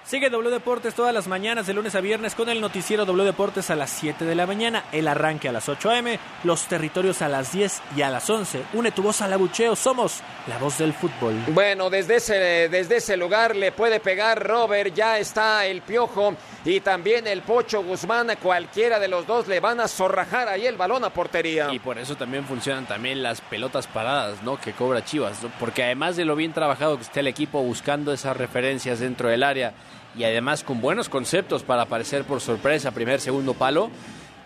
Sigue W Deportes todas las mañanas de lunes a viernes con el noticiero W Deportes a las 7 de la mañana, el arranque a las 8 am, los territorios a las 10 y a las 11. Une tu voz al abucheo, somos la voz del fútbol. Bueno, desde ese, desde ese lugar le puede pegar Robert, ya está el Piojo y también el Pocho Guzmán, cualquiera de los dos le van a zorrajar ahí el balón a portería. Y por eso también funcionan también las pelotas paradas, ¿no? Que cobra Chivas, ¿no? porque además de lo bien trabajado que esté el equipo buscando esas referencias dentro del área y además con buenos conceptos para aparecer por sorpresa primer, segundo palo,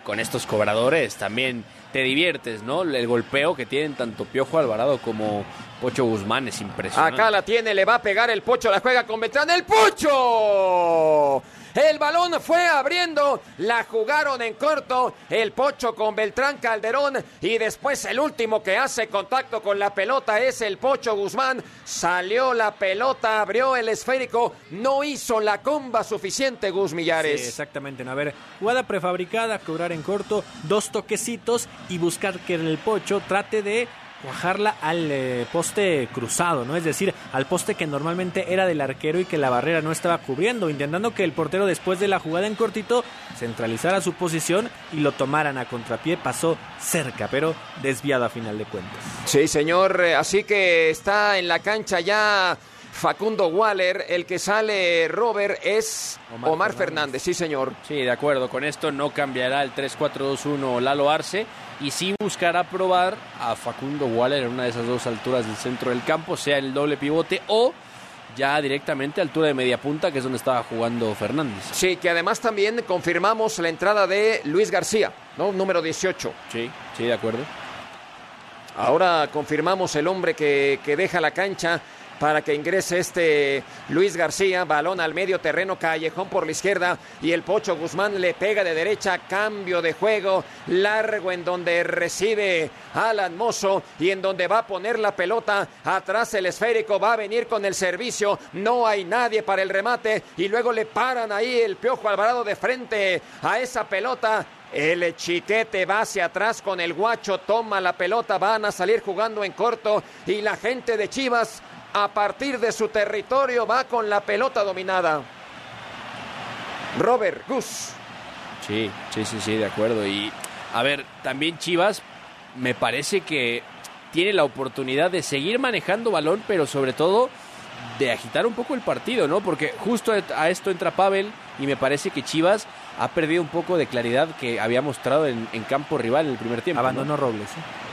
con estos cobradores también te diviertes, ¿no? El golpeo que tienen tanto Piojo Alvarado como Pocho Guzmán es impresionante. Acá la tiene, le va a pegar el Pocho, la juega con Beltrán, el Pocho. El balón fue abriendo, la jugaron en corto, el Pocho con Beltrán Calderón y después el último que hace contacto con la pelota es el Pocho Guzmán. Salió la pelota, abrió el esférico, no hizo la comba suficiente Gus Millares. Sí, exactamente, no, a ver, jugada prefabricada, cobrar en corto, dos toquecitos y buscar que el Pocho trate de cuajarla al eh, poste cruzado, ¿no? Es decir, al poste que normalmente era del arquero y que la barrera no estaba cubriendo, intentando que el portero después de la jugada en cortito centralizara su posición y lo tomaran a contrapié, pasó cerca, pero desviado a final de cuentas. Sí, señor, eh, así que está en la cancha ya Facundo Waller, el que sale Robert es Omar, Omar Fernández. Fernández. sí señor. Sí, de acuerdo, con esto no cambiará el 3-4-2-1 Lalo Arce y sí buscará probar a Facundo Waller en una de esas dos alturas del centro del campo, sea el doble pivote o ya directamente a altura de media punta, que es donde estaba jugando Fernández. Sí, que además también confirmamos la entrada de Luis García, ¿no? Número 18. Sí, sí, de acuerdo. Ahora confirmamos el hombre que, que deja la cancha para que ingrese este Luis García, balón al medio terreno, callejón por la izquierda y el Pocho Guzmán le pega de derecha, cambio de juego, largo en donde recibe Alan Mozo y en donde va a poner la pelota atrás el esférico, va a venir con el servicio, no hay nadie para el remate y luego le paran ahí el Piojo Alvarado de frente a esa pelota. El chiquete va hacia atrás con el guacho, toma la pelota, van a salir jugando en corto y la gente de Chivas a partir de su territorio va con la pelota dominada. Robert Gus. Sí, sí, sí, sí, de acuerdo. Y a ver, también Chivas me parece que tiene la oportunidad de seguir manejando balón, pero sobre todo de agitar un poco el partido, ¿no? Porque justo a esto entra Pavel y me parece que Chivas ha perdido un poco de claridad que había mostrado en, en campo rival en el primer tiempo. Abandonó ¿no? Robles. ¿eh?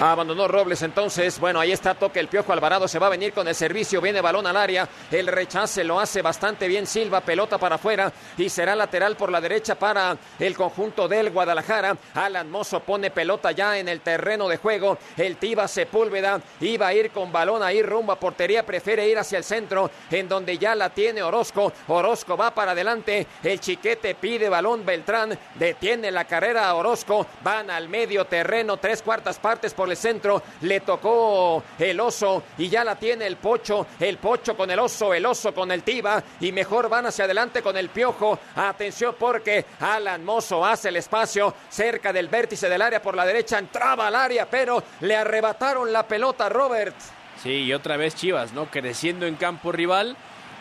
Abandonó Robles entonces. Bueno, ahí está toque el Piojo Alvarado. Se va a venir con el servicio. Viene balón al área. El rechace lo hace bastante bien Silva. Pelota para afuera. Y será lateral por la derecha para el conjunto del Guadalajara. Alan Mozo pone pelota ya en el terreno de juego. El Tiba Sepúlveda iba a ir con balón ahí rumbo a portería. Prefiere ir hacia el centro en donde ya la tiene Orozco. Orozco va para adelante. El chiquete pide balón. Beltrán detiene la carrera a Orozco. Van al medio terreno. Tres cuartas partes por el centro, le tocó el oso y ya la tiene el pocho, el pocho con el oso, el oso con el tiba y mejor van hacia adelante con el piojo. Atención porque Alan Mozo hace el espacio cerca del vértice del área por la derecha, entraba al área, pero le arrebataron la pelota Robert. Sí, y otra vez Chivas, ¿no? Creciendo en campo rival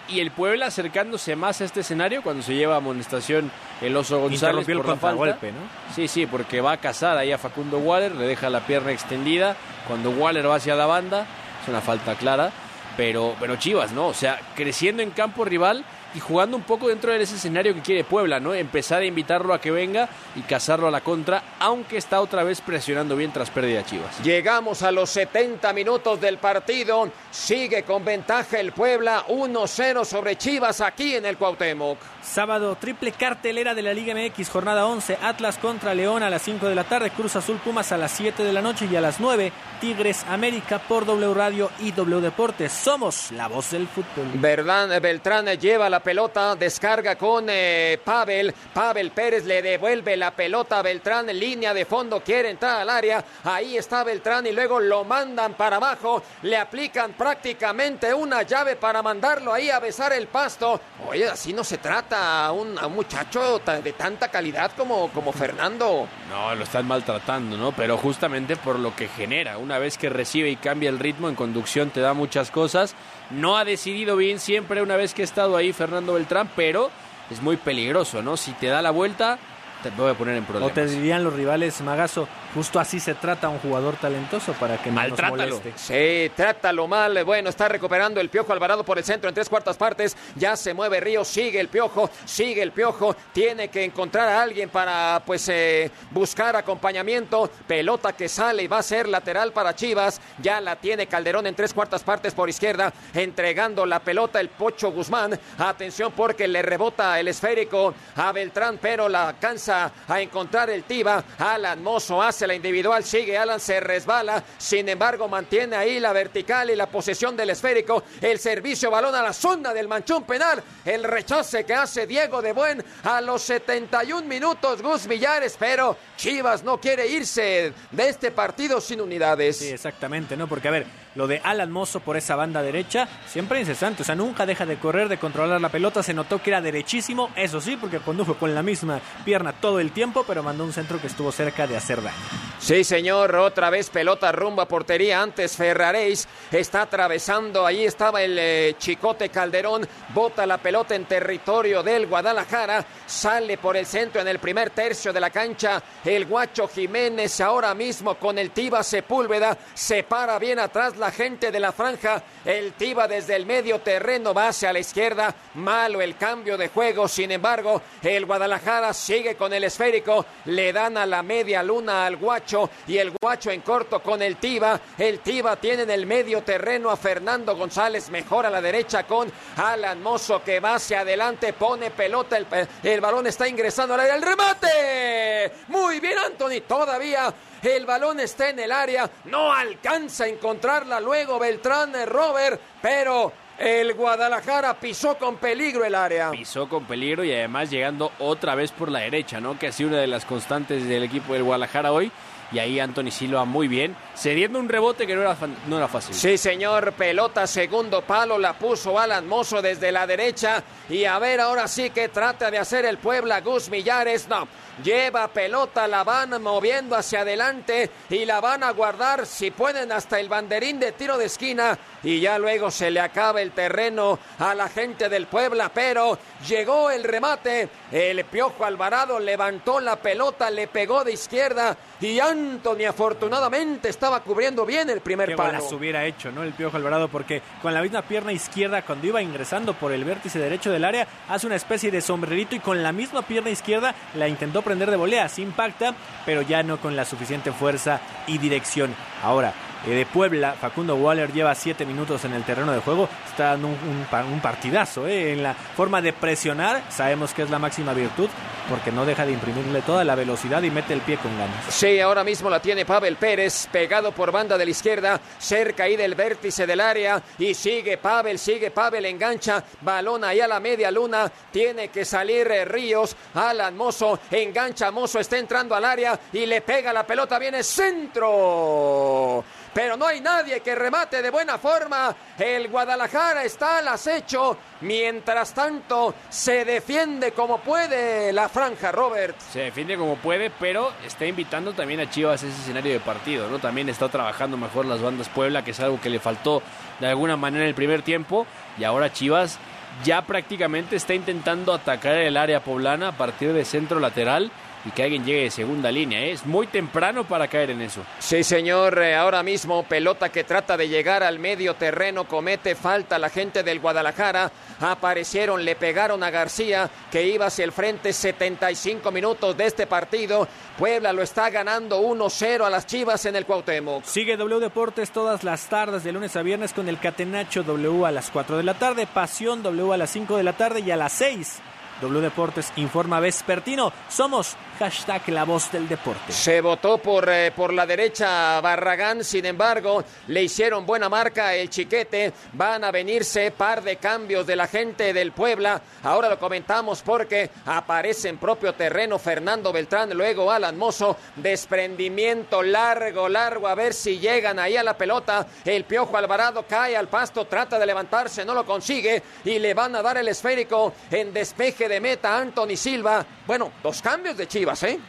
y el Puebla acercándose más a este escenario cuando se lleva a amonestación el Oso González por la falta. golpe, ¿no? Sí, sí, porque va a cazar ahí a Facundo Waller, le deja la pierna extendida, cuando Waller va hacia la banda, es una falta clara, pero, pero Chivas, ¿no? O sea, creciendo en campo rival y jugando un poco dentro de ese escenario que quiere Puebla, ¿no? Empezar a invitarlo a que venga y cazarlo a la contra, aunque está otra vez presionando bien tras pérdida Chivas. Llegamos a los 70 minutos del partido, sigue con ventaja el Puebla 1-0 sobre Chivas aquí en el Cuauhtémoc. Sábado, triple cartelera de la Liga MX, jornada 11, Atlas contra León a las 5 de la tarde, Cruz Azul Pumas a las 7 de la noche y a las 9, Tigres América por W Radio y W Deportes. Somos la voz del fútbol. Verdad, Beltrán lleva la pelota, descarga con eh, Pavel, Pavel Pérez le devuelve la pelota a Beltrán, línea de fondo, quiere entrar al área, ahí está Beltrán y luego lo mandan para abajo, le aplican prácticamente una llave para mandarlo ahí a besar el pasto. Oye, así no se trata a un, a muchacho de tanta calidad como, como Fernando. No, lo están maltratando, ¿no? Pero justamente por lo que genera. Una vez que recibe y cambia el ritmo en conducción te da muchas cosas. No ha decidido bien siempre una vez que ha estado ahí Fernando Beltrán, pero es muy peligroso, ¿no? Si te da la vuelta, te voy a poner en O problemas. te dirían los rivales, Magazo, justo así se trata a un jugador talentoso para que no nos Maltrátalo. moleste. Sí, trátalo mal. Bueno, está recuperando el Piojo Alvarado por el centro en tres cuartas partes. Ya se mueve Ríos, sigue el Piojo, sigue el Piojo. Tiene que encontrar a alguien para, pues, eh, buscar acompañamiento. Pelota que sale y va a ser lateral para Chivas. Ya la tiene Calderón en tres cuartas partes por izquierda, entregando la pelota el Pocho Guzmán. Atención porque le rebota el esférico a Beltrán, pero la alcanza a encontrar el Tiba. Alan Mozo hace la individual, sigue Alan, se resbala. Sin embargo, mantiene ahí la vertical y la posesión del esférico. El servicio balón a la zona del manchón penal. El rechace que hace Diego de Buen a los 71 minutos. Gus Millares, pero Chivas no quiere irse de este partido sin unidades. Sí, exactamente, ¿no? Porque, a ver, lo de Alan Mozo por esa banda derecha, siempre incesante, o sea, nunca deja de correr, de controlar la pelota, se notó que era derechísimo, eso sí, porque condujo con la misma pierna todo el tiempo, pero mandó un centro que estuvo cerca de hacer daño. Sí, señor, otra vez pelota rumbo a portería. Antes Ferraréis está atravesando, ahí estaba el eh, Chicote Calderón, bota la pelota en territorio del Guadalajara, sale por el centro en el primer tercio de la cancha. El Guacho Jiménez ahora mismo con el Tiba Sepúlveda, se para bien atrás la gente de la franja. El Tiba desde el medio terreno va hacia la izquierda, malo el cambio de juego. Sin embargo, el Guadalajara sigue con el esférico, le dan a la media luna al Guacho y el Guacho en corto con el Tiba. El Tiba tiene en el medio terreno a Fernando González, mejor a la derecha con Alan Mozo que va hacia adelante, pone pelota, el, el balón está ingresando al área, el remate. Muy bien, Anthony, todavía el balón está en el área, no alcanza a encontrarla luego Beltrán Robert, pero el Guadalajara pisó con peligro el área. Pisó con peligro y además llegando otra vez por la derecha, ¿no? Que ha sido una de las constantes del equipo del Guadalajara hoy. Y ahí Anthony Silva muy bien, cediendo un rebote que no era, no era fácil. Sí, señor, pelota segundo palo, la puso Alan Mozo desde la derecha. Y a ver, ahora sí que trata de hacer el Puebla Gus Millares. No, lleva pelota, la van moviendo hacia adelante y la van a guardar, si pueden, hasta el banderín de tiro de esquina. Y ya luego se le acaba el terreno a la gente del Puebla, pero llegó el remate. El Piojo Alvarado levantó la pelota, le pegó de izquierda y Anthony afortunadamente estaba cubriendo bien el primer Qué palo. golazo hubiera hecho, ¿no? El Piojo Alvarado, porque con la misma pierna izquierda, cuando iba ingresando por el vértice derecho del área, hace una especie de sombrerito y con la misma pierna izquierda la intentó prender de volea. Sí impacta, pero ya no con la suficiente fuerza y dirección. Ahora, eh, de Puebla, Facundo Waller lleva siete minutos en el terreno de juego. Está dando un partidazo, ¿eh? En la forma de presionar, sabemos que es la máxima virtud, porque no deja de imprimirle toda la velocidad y mete el pie con ganas. Sí, ahora mismo la tiene Pavel Pérez, pegado por banda de la izquierda, cerca ahí del vértice del área, y sigue Pavel, sigue Pavel, engancha, balón ahí a la media luna, tiene que salir eh, Ríos, Alan Mozo, engancha Mozo, está entrando al área y le pega la pelota, viene centro. Pero no hay nadie que remate de buena forma. El Guadalajara está al acecho. Mientras tanto, se defiende como puede la franja, Robert. Se defiende como puede, pero está invitando también a Chivas a ese escenario de partido, ¿no? También está trabajando mejor las bandas Puebla, que es algo que le faltó de alguna manera en el primer tiempo. Y ahora Chivas ya prácticamente está intentando atacar el área poblana a partir de centro lateral y que alguien llegue de segunda línea. ¿eh? Es muy temprano para caer en eso. Sí, señor, eh, ahora mismo pelota que trata de llegar al medio terreno, comete falta la gente del Guadalajara, aparecieron, le pegaron a García, que iba hacia el frente 75 minutos de este partido, Puebla lo está ganando 1-0 a las Chivas en el Cuauhtémoc. Sigue W Deportes todas las tardes, de lunes a viernes, con el Catenacho W a las 4 de la tarde, Pasión W a las 5 de la tarde y a las 6. W Deportes informa vespertino. Somos hashtag la voz del deporte. Se votó por, eh, por la derecha Barragán, sin embargo, le hicieron buena marca el chiquete. Van a venirse par de cambios de la gente del Puebla. Ahora lo comentamos porque aparece en propio terreno Fernando Beltrán, luego Alan Mozo. Desprendimiento largo, largo, a ver si llegan ahí a la pelota. El Piojo Alvarado cae al pasto, trata de levantarse, no lo consigue y le van a dar el esférico en despeje de meta Anthony Silva. Bueno, dos cambios de Chivas, ¿eh?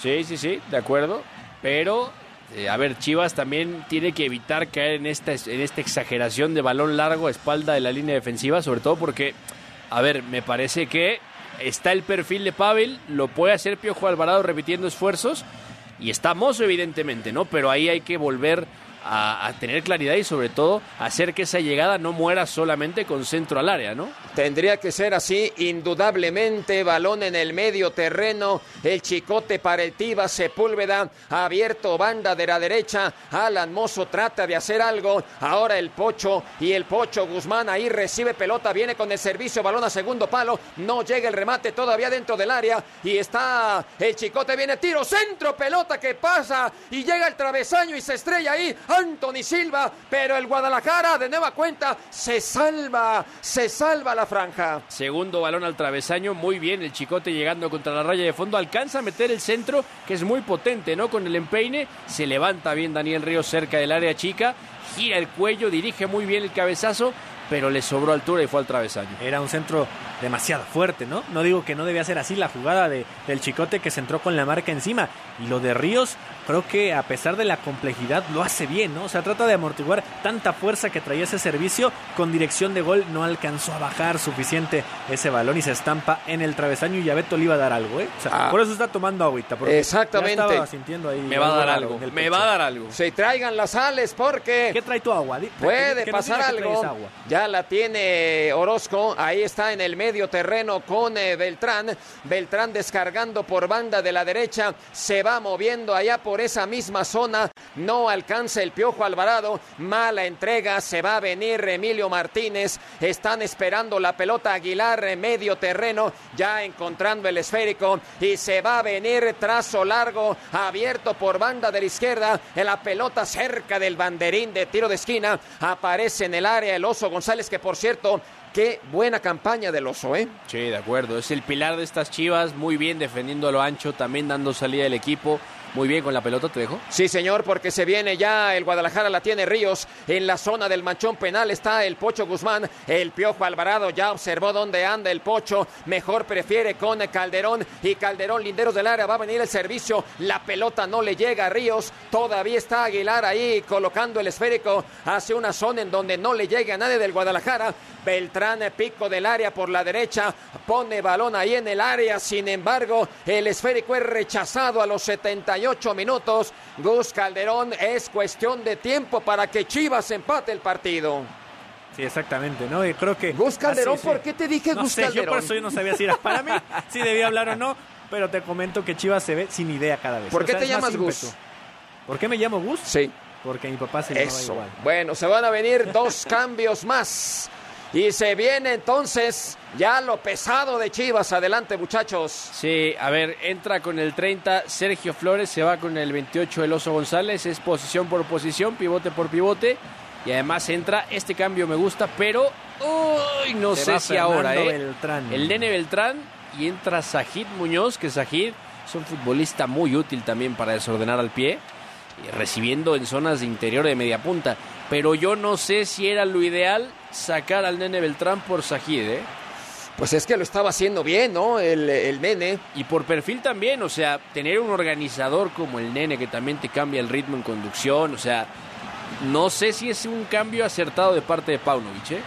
Sí, sí, sí, de acuerdo. Pero, eh, a ver, Chivas también tiene que evitar caer en esta, en esta exageración de balón largo a espalda de la línea defensiva, sobre todo porque A ver, me parece que está el perfil de Pavel, lo puede hacer Piojo Alvarado repitiendo esfuerzos y está Mozo evidentemente, ¿no? Pero ahí hay que volver a, tener claridad y sobre todo hacer que esa llegada no muera solamente con centro al área, ¿no? Tendría que ser así, indudablemente, balón en el medio terreno, el chicote para el Tiva Sepúlveda, abierto banda de la derecha, Alan Mozo trata de hacer algo, ahora el Pocho y el Pocho Guzmán ahí recibe pelota, viene con el servicio, balón a segundo palo, no llega el remate todavía dentro del área y está el chicote, viene tiro, centro, pelota que pasa y llega el travesaño y se estrella ahí, Anthony Silva, pero el Guadalajara de nueva cuenta se salva, se salva la franja. Segundo balón al travesaño, muy bien el Chicote llegando contra la raya de fondo, alcanza a meter el centro, que es muy potente, ¿no? Con el empeine, se levanta bien Daniel Ríos cerca del área chica, gira el cuello, dirige muy bien el cabezazo, pero le sobró altura y fue al travesaño. Era un centro demasiado fuerte, ¿no? No digo que no debía ser así la jugada de, del Chicote que se entró con la marca encima. Y lo de Ríos, creo que a pesar de la complejidad, lo hace bien, ¿no? O sea, trata de amortiguar tanta fuerza que traía ese servicio. Con dirección de gol no alcanzó a bajar suficiente ese balón y se estampa en el travesaño y a Beto le iba a dar algo, ¿eh? O sea, Ah. por eso está tomando agüita. porque Exactamente. ya estaba sintiendo ahí Me va a dar algo, me va a dar algo. Se traigan las sales porque... ¿Qué trae tu agua? Di- Puede que pasar algo. agua. Ya la tiene Orozco. Ahí está en el medio terreno con eh, Beltrán. Beltrán descargando por banda de la derecha. Se va moviendo allá por esa misma zona. No alcanza el Piojo Alvarado. Mala entrega. Se va a venir Emilio Martínez. Están esperando la pelota Aguilar medio terreno. Ya encontrando el esférico. Y se va a venir trazo largo. Abierto por banda de la izquierda. En la pelota cerca del banderín de tiro de esquina. Aparece en el área el Oso González, que por cierto, qué buena campaña del Oso, ¿eh? Sí, de acuerdo. Es el pilar de estas chivas, muy bien defendiendo a lo ancho, también dando salida del equipo. Muy bien con la pelota, te dejo. Sí, señor, porque se viene ya el Guadalajara, la tiene Ríos. En la zona del manchón penal está el Pocho Guzmán. El Piojo Alvarado ya observó dónde anda el Pocho. Mejor prefiere con Calderón. Y Calderón, linderos del área, va a venir el servicio. La pelota no le llega a Ríos. Todavía está Aguilar ahí colocando el esférico hacia una zona en donde no le llega a nadie del Guadalajara. Beltrán, pico del área por la derecha. Pone balón ahí en el área. Sin embargo, el esférico es rechazado a los 78 minutos. Gus Calderón es cuestión de tiempo para que Chivas empate el partido. Sí, exactamente, ¿no? Y creo que... Gus Calderón, Ah, sí, ¿por qué te dije no Gus sé, Yo Calderón? por eso yo no sabía si era para mí, [laughs] si debía hablar o no, pero te comento que Chivas se ve sin idea cada vez. ¿Por O qué sea, te llamas Gus? ¿Por qué me llamo Gus? Sí. Porque mi papá se llamaba igual. Bueno, se van a venir dos [laughs] cambios más. Y se viene entonces ya lo pesado de Chivas. Adelante, muchachos. Sí, a ver, entra con el 30 Sergio Flores, se va con el 28 el Oso González, es posición por posición, pivote por pivote. Y además entra, este cambio me gusta, pero uy, no Se sé va si ahora, ¿eh? Beltrán. El nene Beltrán y entra Sajid Muñoz, que Sajid es un futbolista muy útil también para desordenar al pie, y recibiendo en zonas de interior de media punta. Pero yo no sé si era lo ideal sacar al nene Beltrán por Sajid, ¿eh? Pues es que lo estaba haciendo bien, ¿no? El, nene. Y por perfil también, o sea, tener un organizador como el nene que también te cambia el ritmo en conducción, o sea, no sé si es un cambio acertado de parte de Paunovic, ¿eh?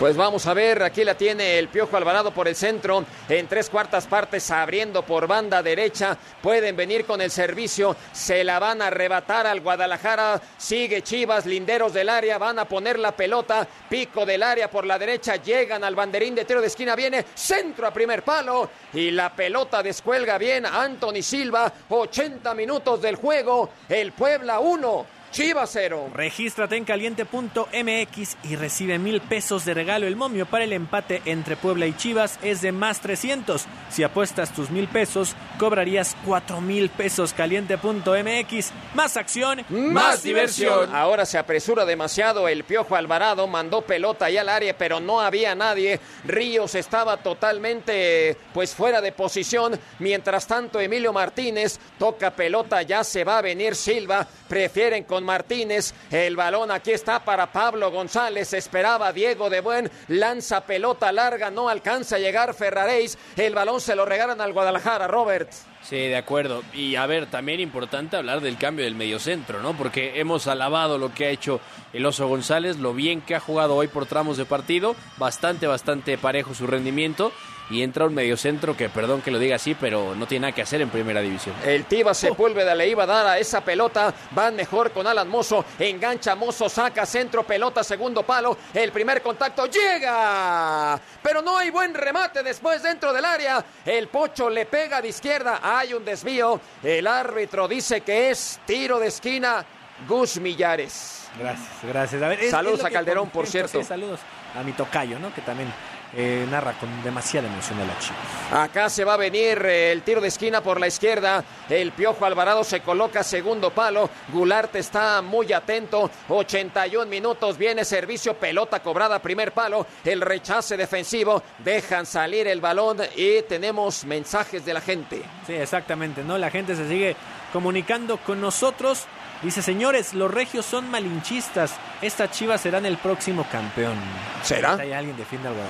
Pues vamos a ver, aquí la tiene el Piojo Alvarado por el centro, en tres cuartas partes abriendo por banda derecha, pueden venir con el servicio, se la van a arrebatar al Guadalajara, sigue Chivas, linderos del área, van a poner la pelota, pico del área por la derecha, llegan al banderín de tiro de esquina, viene centro a primer palo y la pelota descuelga bien Anthony Silva, 80 minutos del juego, el Puebla 1. Chivas 0. Regístrate en caliente.mx y recibe mil pesos de regalo. El momio para el empate entre Puebla y Chivas es de más 300. Si apuestas tus mil pesos, cobrarías cuatro mil pesos. Caliente.mx. Más acción, Más diversión. Ahora se apresura demasiado el Piojo Alvarado, mandó pelota ahí al área, pero no había nadie. Ríos estaba totalmente pues fuera de posición. Mientras tanto, Emilio Martínez toca pelota, ya se va a venir Silva. Prefieren con Martínez. El balón aquí está para Pablo González. Esperaba Diego de Buen. Lanza pelota larga, no alcanza a llegar Ferraréis. El balón se lo regalan al Guadalajara, Robert. Sí, de acuerdo. Y a ver, también importante hablar del cambio del mediocentro, ¿no? Porque hemos alabado lo que ha hecho el Oso González, lo bien que ha jugado hoy por tramos de partido, bastante, bastante parejo su rendimiento. Y entra un mediocentro que, perdón que lo diga así, pero no tiene nada que hacer en primera división. El Tiva Sepúlveda le iba a dar a esa pelota. Van mejor con Alan Mozo. Engancha Mozo, saca centro, pelota, segundo palo. El primer contacto llega. Pero no hay buen remate después dentro del área. El Pocho le pega de izquierda. Hay un desvío. El árbitro dice que es tiro de esquina. Gus Millares. Gracias, gracias. A ver, es- Saludos es a Calderón, por cierto. sí, saludos a mi tocayo, ¿no? Que también eh, narra con demasiada emoción a la. Acá se va a venir eh, el tiro de esquina por la izquierda. El Piojo Alvarado se coloca segundo palo. Goulart está muy atento. 81 minutos. Viene servicio. Pelota cobrada. Primer palo. El rechace defensivo. Dejan salir el balón y tenemos mensajes de la gente. Sí, exactamente, ¿no? La gente se sigue comunicando con nosotros. Dice, señores, los regios son malinchistas. Estas chivas serán el próximo campeón. ¿Será? ¿Hay alguien defiende algo?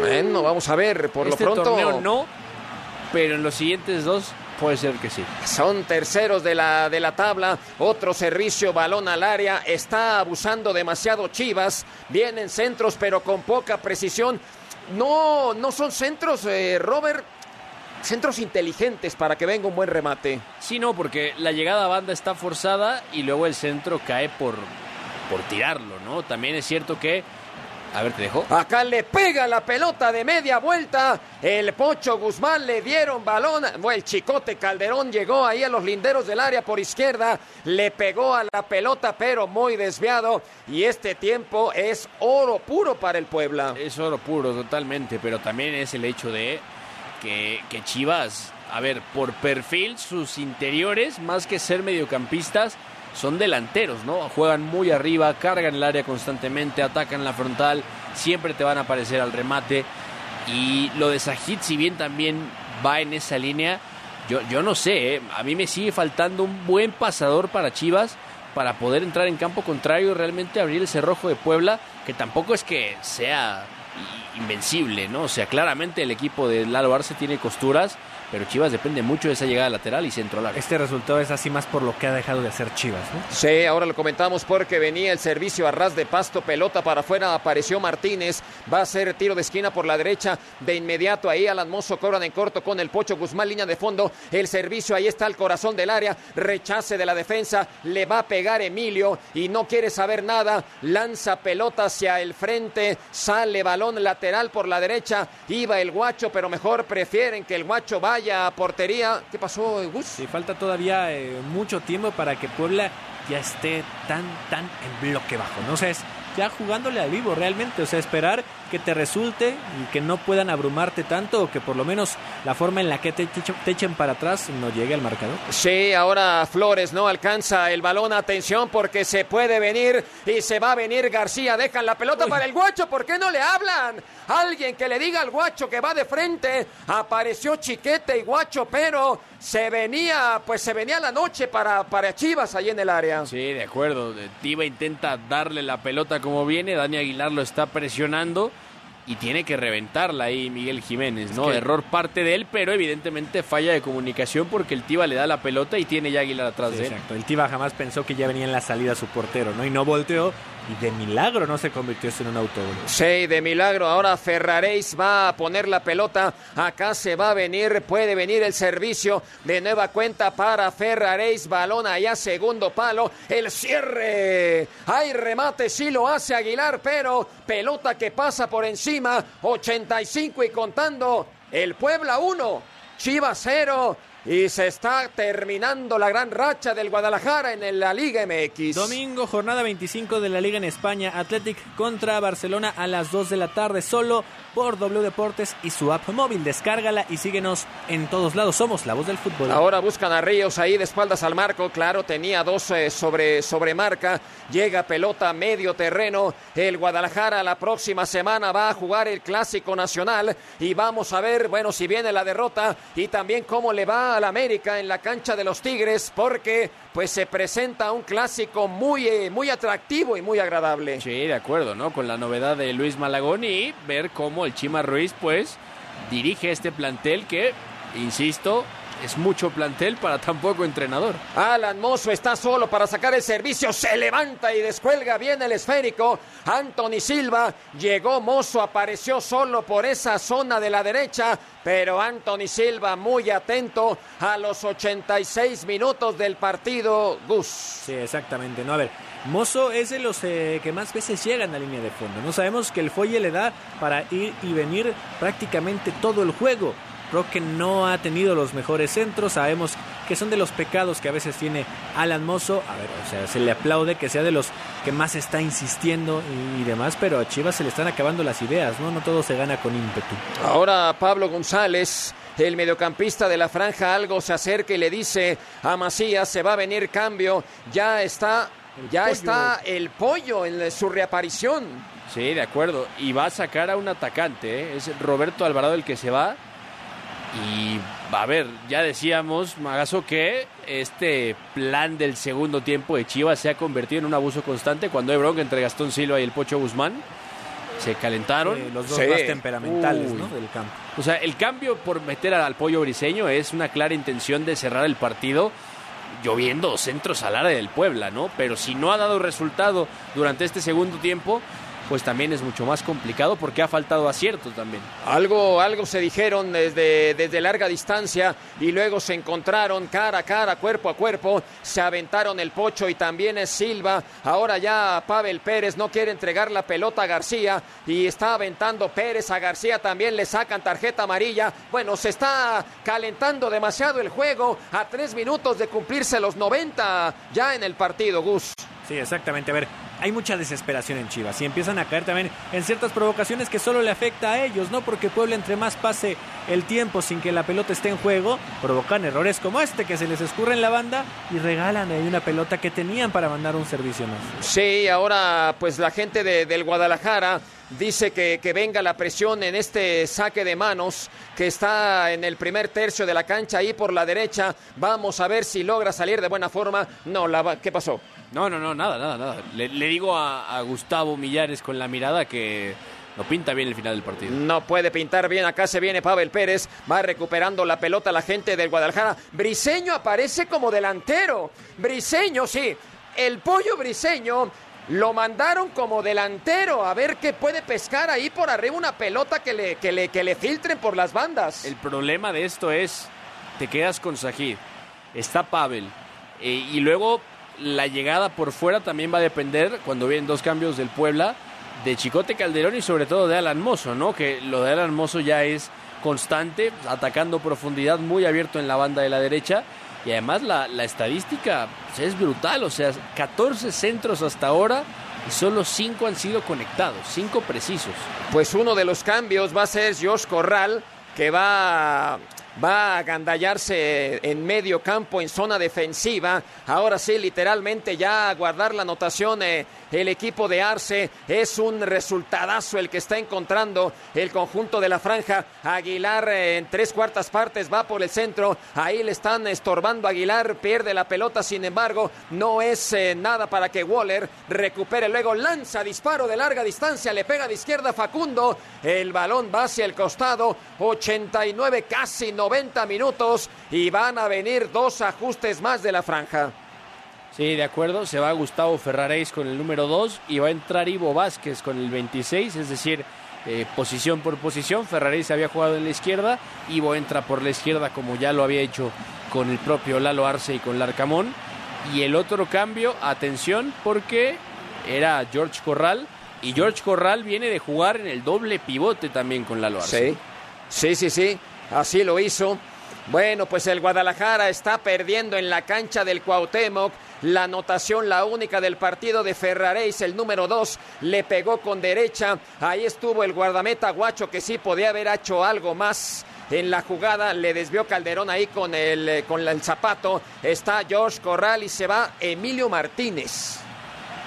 Bueno, vamos a ver. Por este lo pronto. torneo no, pero en los siguientes dos puede ser que sí. Son terceros de la, de la tabla. Otro servicio, balón al área. Está abusando demasiado Chivas. Vienen centros, pero con poca precisión. No, no son centros, eh, Robert. Centros inteligentes para que venga un buen remate. Sí, no, porque la llegada a banda está forzada y luego el centro cae por, por tirarlo, ¿no? También es cierto que... A ver, te dejo. Acá le pega la pelota de media vuelta. El Pocho Guzmán le dieron balón. Bueno, el Chicote Calderón llegó ahí a los linderos del área por izquierda. Le pegó a la pelota, pero muy desviado. Y este tiempo es oro puro para el Puebla. Es oro puro, totalmente, pero también es el hecho de que, Chivas, a ver, por perfil, sus interiores, más que ser mediocampistas, son delanteros, ¿no? Juegan muy arriba, cargan el área constantemente, atacan la frontal, siempre te van a aparecer al remate. Y lo de Sajid, si bien también va en esa línea, yo, yo no sé, ¿eh? a mí me sigue faltando un buen pasador para Chivas para poder entrar en campo contrario y realmente abrir el cerrojo de Puebla, que tampoco es que sea invencible, ¿no? O sea, claramente el equipo de Lalo Arce tiene costuras, pero Chivas depende mucho de esa llegada lateral y centro largo. Este resultado es así más por lo que ha dejado de hacer Chivas, ¿no? Sí, ahora lo comentamos porque venía el servicio a ras de pasto, pelota para afuera, apareció Martínez, va a ser tiro de esquina por la derecha, de inmediato ahí Alan Mozo cobran en corto con el Pocho Guzmán, línea de fondo, el servicio, ahí está el corazón del área, rechace de la defensa, le va a pegar Emilio y no quiere saber nada, lanza pelota hacia el frente, sale balón lateral por la derecha, iba el guacho, pero mejor prefieren que el guacho vaya portería. ¿Qué pasó, Gus? Falta todavía eh, mucho tiempo para que Puebla ya esté tan, tan en bloque bajo, ¿no? Es ya jugándole al vivo realmente, o sea, esperar que te resulte y que no puedan abrumarte tanto o que por lo menos la forma en la que te, te echen para atrás no llegue al marcador. Sí, ahora Flores no alcanza el balón, atención porque se puede venir y se va a venir García, dejan la pelota para el guacho, ¿por qué no le hablan? Alguien que le diga al guacho que va de frente, apareció Chiquete y guacho, pero se venía, pues se venía la noche para, para Chivas ahí en el área. Sí, de acuerdo. Tiva intenta darle la pelota como viene, Dani Aguilar lo está presionando y tiene que reventarla ahí Miguel Jiménez, ¿no? que- Error parte de él, pero evidentemente falla de comunicación porque el Tiva le da la pelota y tiene ya Aguilar atrás Sí, de él. exacto. El Tiva jamás pensó que ya venía en la salida su portero, ¿no? Y no volteó y de milagro no se convirtió en un autogol. Sí, de milagro. Ahora Ferraréis va a poner la pelota. Acá se va a venir, puede venir el servicio de nueva cuenta para Ferraréis. Balón allá, segundo palo. El cierre. Hay remate, sí lo hace Aguilar, pero pelota que pasa por encima. 85 y contando. El Puebla 1, Chivas 0. Y se está terminando la gran racha del Guadalajara en la Liga MX. Domingo, jornada 25 de la Liga en España. Athletic contra Barcelona a las 2 de la tarde, solo por W Deportes y su app móvil. Descárgala y síguenos en todos lados. Somos la voz del fútbol. Ahora buscan a Ríos ahí de espaldas al marco. Claro, tenía dos eh, sobre, sobre marca. Llega pelota medio terreno. El Guadalajara la próxima semana va a jugar el Clásico Nacional. Y vamos a ver, bueno, si viene la derrota y también cómo le va al América en la cancha de los Tigres. Porque pues se presenta un clásico muy, eh, muy atractivo y muy agradable. Sí, de acuerdo, ¿no? Con la novedad de Luis Malagón y ver cómo el Chima Ruiz, pues, dirige este plantel que, insisto, es mucho plantel para tan poco entrenador. Alan Mozo está solo para sacar el servicio, se levanta y descuelga bien el esférico. Anthony Silva llegó Mozo, apareció solo por esa zona de la derecha, pero Anthony Silva muy atento a los 86 minutos del partido Gus. Sí, exactamente. No, a ver, Mozo es de los eh, que más veces llegan a línea de fondo. No sabemos que el Folle le da para ir y venir prácticamente todo el juego. Roque no ha tenido los mejores centros. Sabemos que son de los pecados que a veces tiene Alan Mozo. A ver, o sea, se le aplaude que sea de los que más está insistiendo y, demás, pero a Chivas se le están acabando las ideas, ¿no? No todo se gana con ímpetu. Ahora Pablo González. El mediocampista de la franja algo se acerca y le dice a Macías, se va a venir cambio, ya está, ya está el pollo en su reaparición. Sí, de acuerdo. Y va a sacar a un atacante, ¿eh? es Roberto Alvarado el que se va. Y a ver, ya decíamos, Magazo, que este plan del segundo tiempo de Chivas se ha convertido en un abuso constante cuando hay bronca entre Gastón Silva y el Pocho Guzmán. Se calentaron. Los dos más temperamentales ¿no? del campo. O sea, el cambio por meter al pollo briseño es una clara intención de cerrar el partido lloviendo centros al área del Puebla, ¿no? Pero si no ha dado resultado durante este segundo tiempo, pues también es mucho más complicado porque ha faltado acierto también. Algo, algo se dijeron desde, desde larga distancia y luego se encontraron cara a cara, cuerpo a cuerpo, se aventaron el pocho y también es Silva. Ahora ya Pavel Pérez no quiere entregar la pelota a García y está aventando Pérez a García también le sacan tarjeta amarilla. Bueno, se está calentando demasiado el juego a tres minutos de cumplirse los 90 ya en el partido, Gus. Sí, exactamente. A ver, hay mucha desesperación en Chivas y empiezan a caer también en ciertas provocaciones que solo le afecta a ellos, ¿no? Porque Puebla entre más pase el tiempo sin que la pelota esté en juego, provocan errores como este que se les escurre en la banda y regalan ahí una pelota que tenían para mandar un servicio más. Sí, ahora pues la gente de, del Guadalajara dice que, que, venga la presión en este saque de manos que está en el primer tercio de la cancha ahí por la derecha. Vamos a ver si logra salir de buena forma. No, la, ¿qué pasó? No, no, no, nada, nada, nada. Le, le digo a, a, Gustavo Millares con la mirada que no pinta bien el final del partido. No puede pintar bien. Acá se viene Pavel Pérez. Va recuperando la pelota la gente del Guadalajara. Briseño aparece como delantero. Briseño, sí. El pollo briseño lo mandaron como delantero a ver qué puede pescar ahí por arriba una pelota que le, que le, que le filtren por las bandas. El problema de esto es, te quedas con Sajid, está Pavel, eh, y luego la llegada por fuera también va a depender, cuando vienen dos cambios del Puebla, de Chicote Calderón y sobre todo de Alan Mozo, ¿no? Que lo de Alan Mozo ya es constante, atacando profundidad, muy abierto en la banda de la derecha. Y además la, estadística pues, es brutal, o sea, 14 centros hasta ahora y solo 5 han sido conectados, 5 precisos. Pues uno de los cambios va a ser Josh Corral, que va va a agandallarse en medio campo, en zona defensiva. Ahora sí, literalmente ya a guardar la anotación eh, el equipo de Arce. Es un resultadazo el que está encontrando el conjunto de la franja. Aguilar eh, en tres cuartas partes va por el centro. Ahí le están estorbando Aguilar, pierde la pelota, sin embargo, no es eh, nada para que Waller recupere. Luego lanza disparo de larga distancia, le pega de izquierda Facundo. El balón va hacia el costado, 89 casi 90 minutos y van a venir dos ajustes más de la franja. Sí, de acuerdo. Se va Gustavo Ferraréis con el número 2 y va a entrar Ivo Vázquez con el 26, es decir, eh, posición por posición. Ferraréis había jugado en la izquierda, Ivo entra por la izquierda como ya lo había hecho con el propio Lalo Arce y con Larcamón. Y el otro cambio, atención, porque era George Corral y George Corral viene de jugar en el doble pivote también con Lalo Arce. Sí, sí, sí, sí. Así lo hizo. Bueno, pues el Guadalajara está perdiendo en la cancha del Cuauhtémoc. La anotación, la única del partido de Ferraréis, el número dos, le pegó con derecha. Ahí estuvo el guardameta Guacho que sí podía haber hecho algo más en la jugada. Le desvió Calderón ahí con el, con el zapato. Está George Corral y se va Emilio Martínez.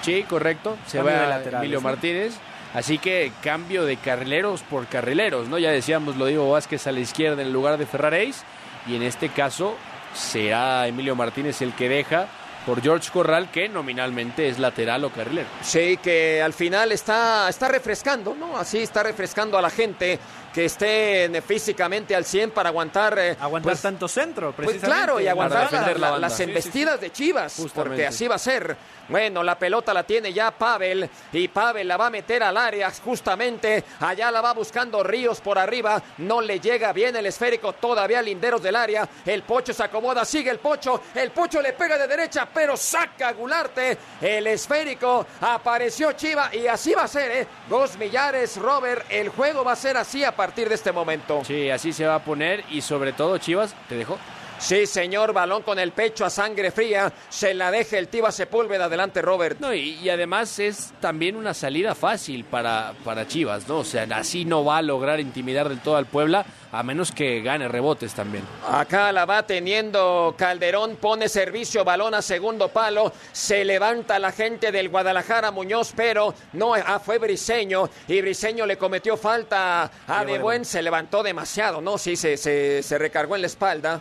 Sí, correcto. Se Cambio va de laterales, Emilio. Martínez. Así que cambio de carrileros por carrileros, ¿no? Ya decíamos, lo digo Vázquez a la izquierda en lugar de Ferraréis. Y en este caso será Emilio Martínez el que deja por George Corral, que nominalmente es lateral o carrilero. Sí, que al final está, está refrescando, ¿no? Así está refrescando a la gente que estén físicamente al 100 para aguantar... eh, Aguantar pues, tanto centro, Pues precisamente. claro, y aguantar la- las Sí, sí, embestidas de Chivas, Justamente. porque así va a ser. Bueno, la pelota la tiene ya Pavel y Pavel la va a meter al área justamente. Allá la va buscando Ríos por arriba. No le llega bien el esférico todavía linderos del área. El Pocho se acomoda, sigue el Pocho. El Pocho le pega de derecha, pero saca a Gularte. El esférico apareció Chiva y así va a ser, ¿eh? Dos millares, Robert. El juego va a ser así a partir de este momento. Sí, así se va a poner y sobre todo Chivas, ¿te dejó? Sí, señor, balón con el pecho a sangre fría. Se la deja el Tiva Sepúlveda. Adelante, Robert. No, y, y además es también una salida fácil para, para Chivas, ¿no? O sea, así no va a lograr intimidar del todo al Puebla, a menos que gane rebotes también. Acá la va teniendo Calderón, pone servicio, balón a segundo palo, se levanta la gente del Guadalajara Muñoz, pero no, ah, fue Briseño y Briseño le cometió falta a De Buen, se levantó demasiado, ¿no? Sí, se, se, se recargó en la espalda.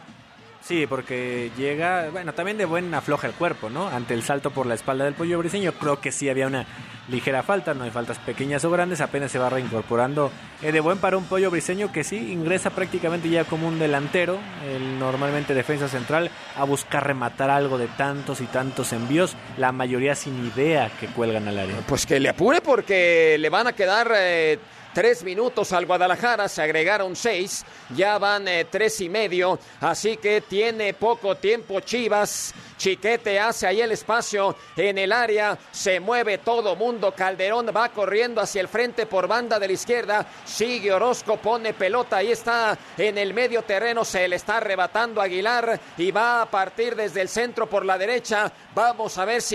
Sí, porque llega, bueno, también de buen afloja el cuerpo, ¿no? Ante el salto por la espalda del pollo briseño, creo que sí había una ligera falta, no hay faltas pequeñas o grandes, apenas se va reincorporando eh, de buen para un pollo briseño que sí ingresa prácticamente ya como un delantero, el normalmente defensa central, a buscar rematar algo de tantos y tantos envíos, la mayoría sin idea que cuelgan al área. Pues que le apure porque le van a quedar eh, tres minutos al Guadalajara, se agregaron seis, ya van eh, tres y medio, así que tiene poco tiempo Chivas. Chiquete hace ahí el espacio en el área, se mueve todo mundo, Calderón va corriendo hacia el frente por banda de la izquierda, sigue Orozco, pone pelota, ahí está en el medio terreno, se le está arrebatando Aguilar y va a partir desde el centro por la derecha, vamos a ver si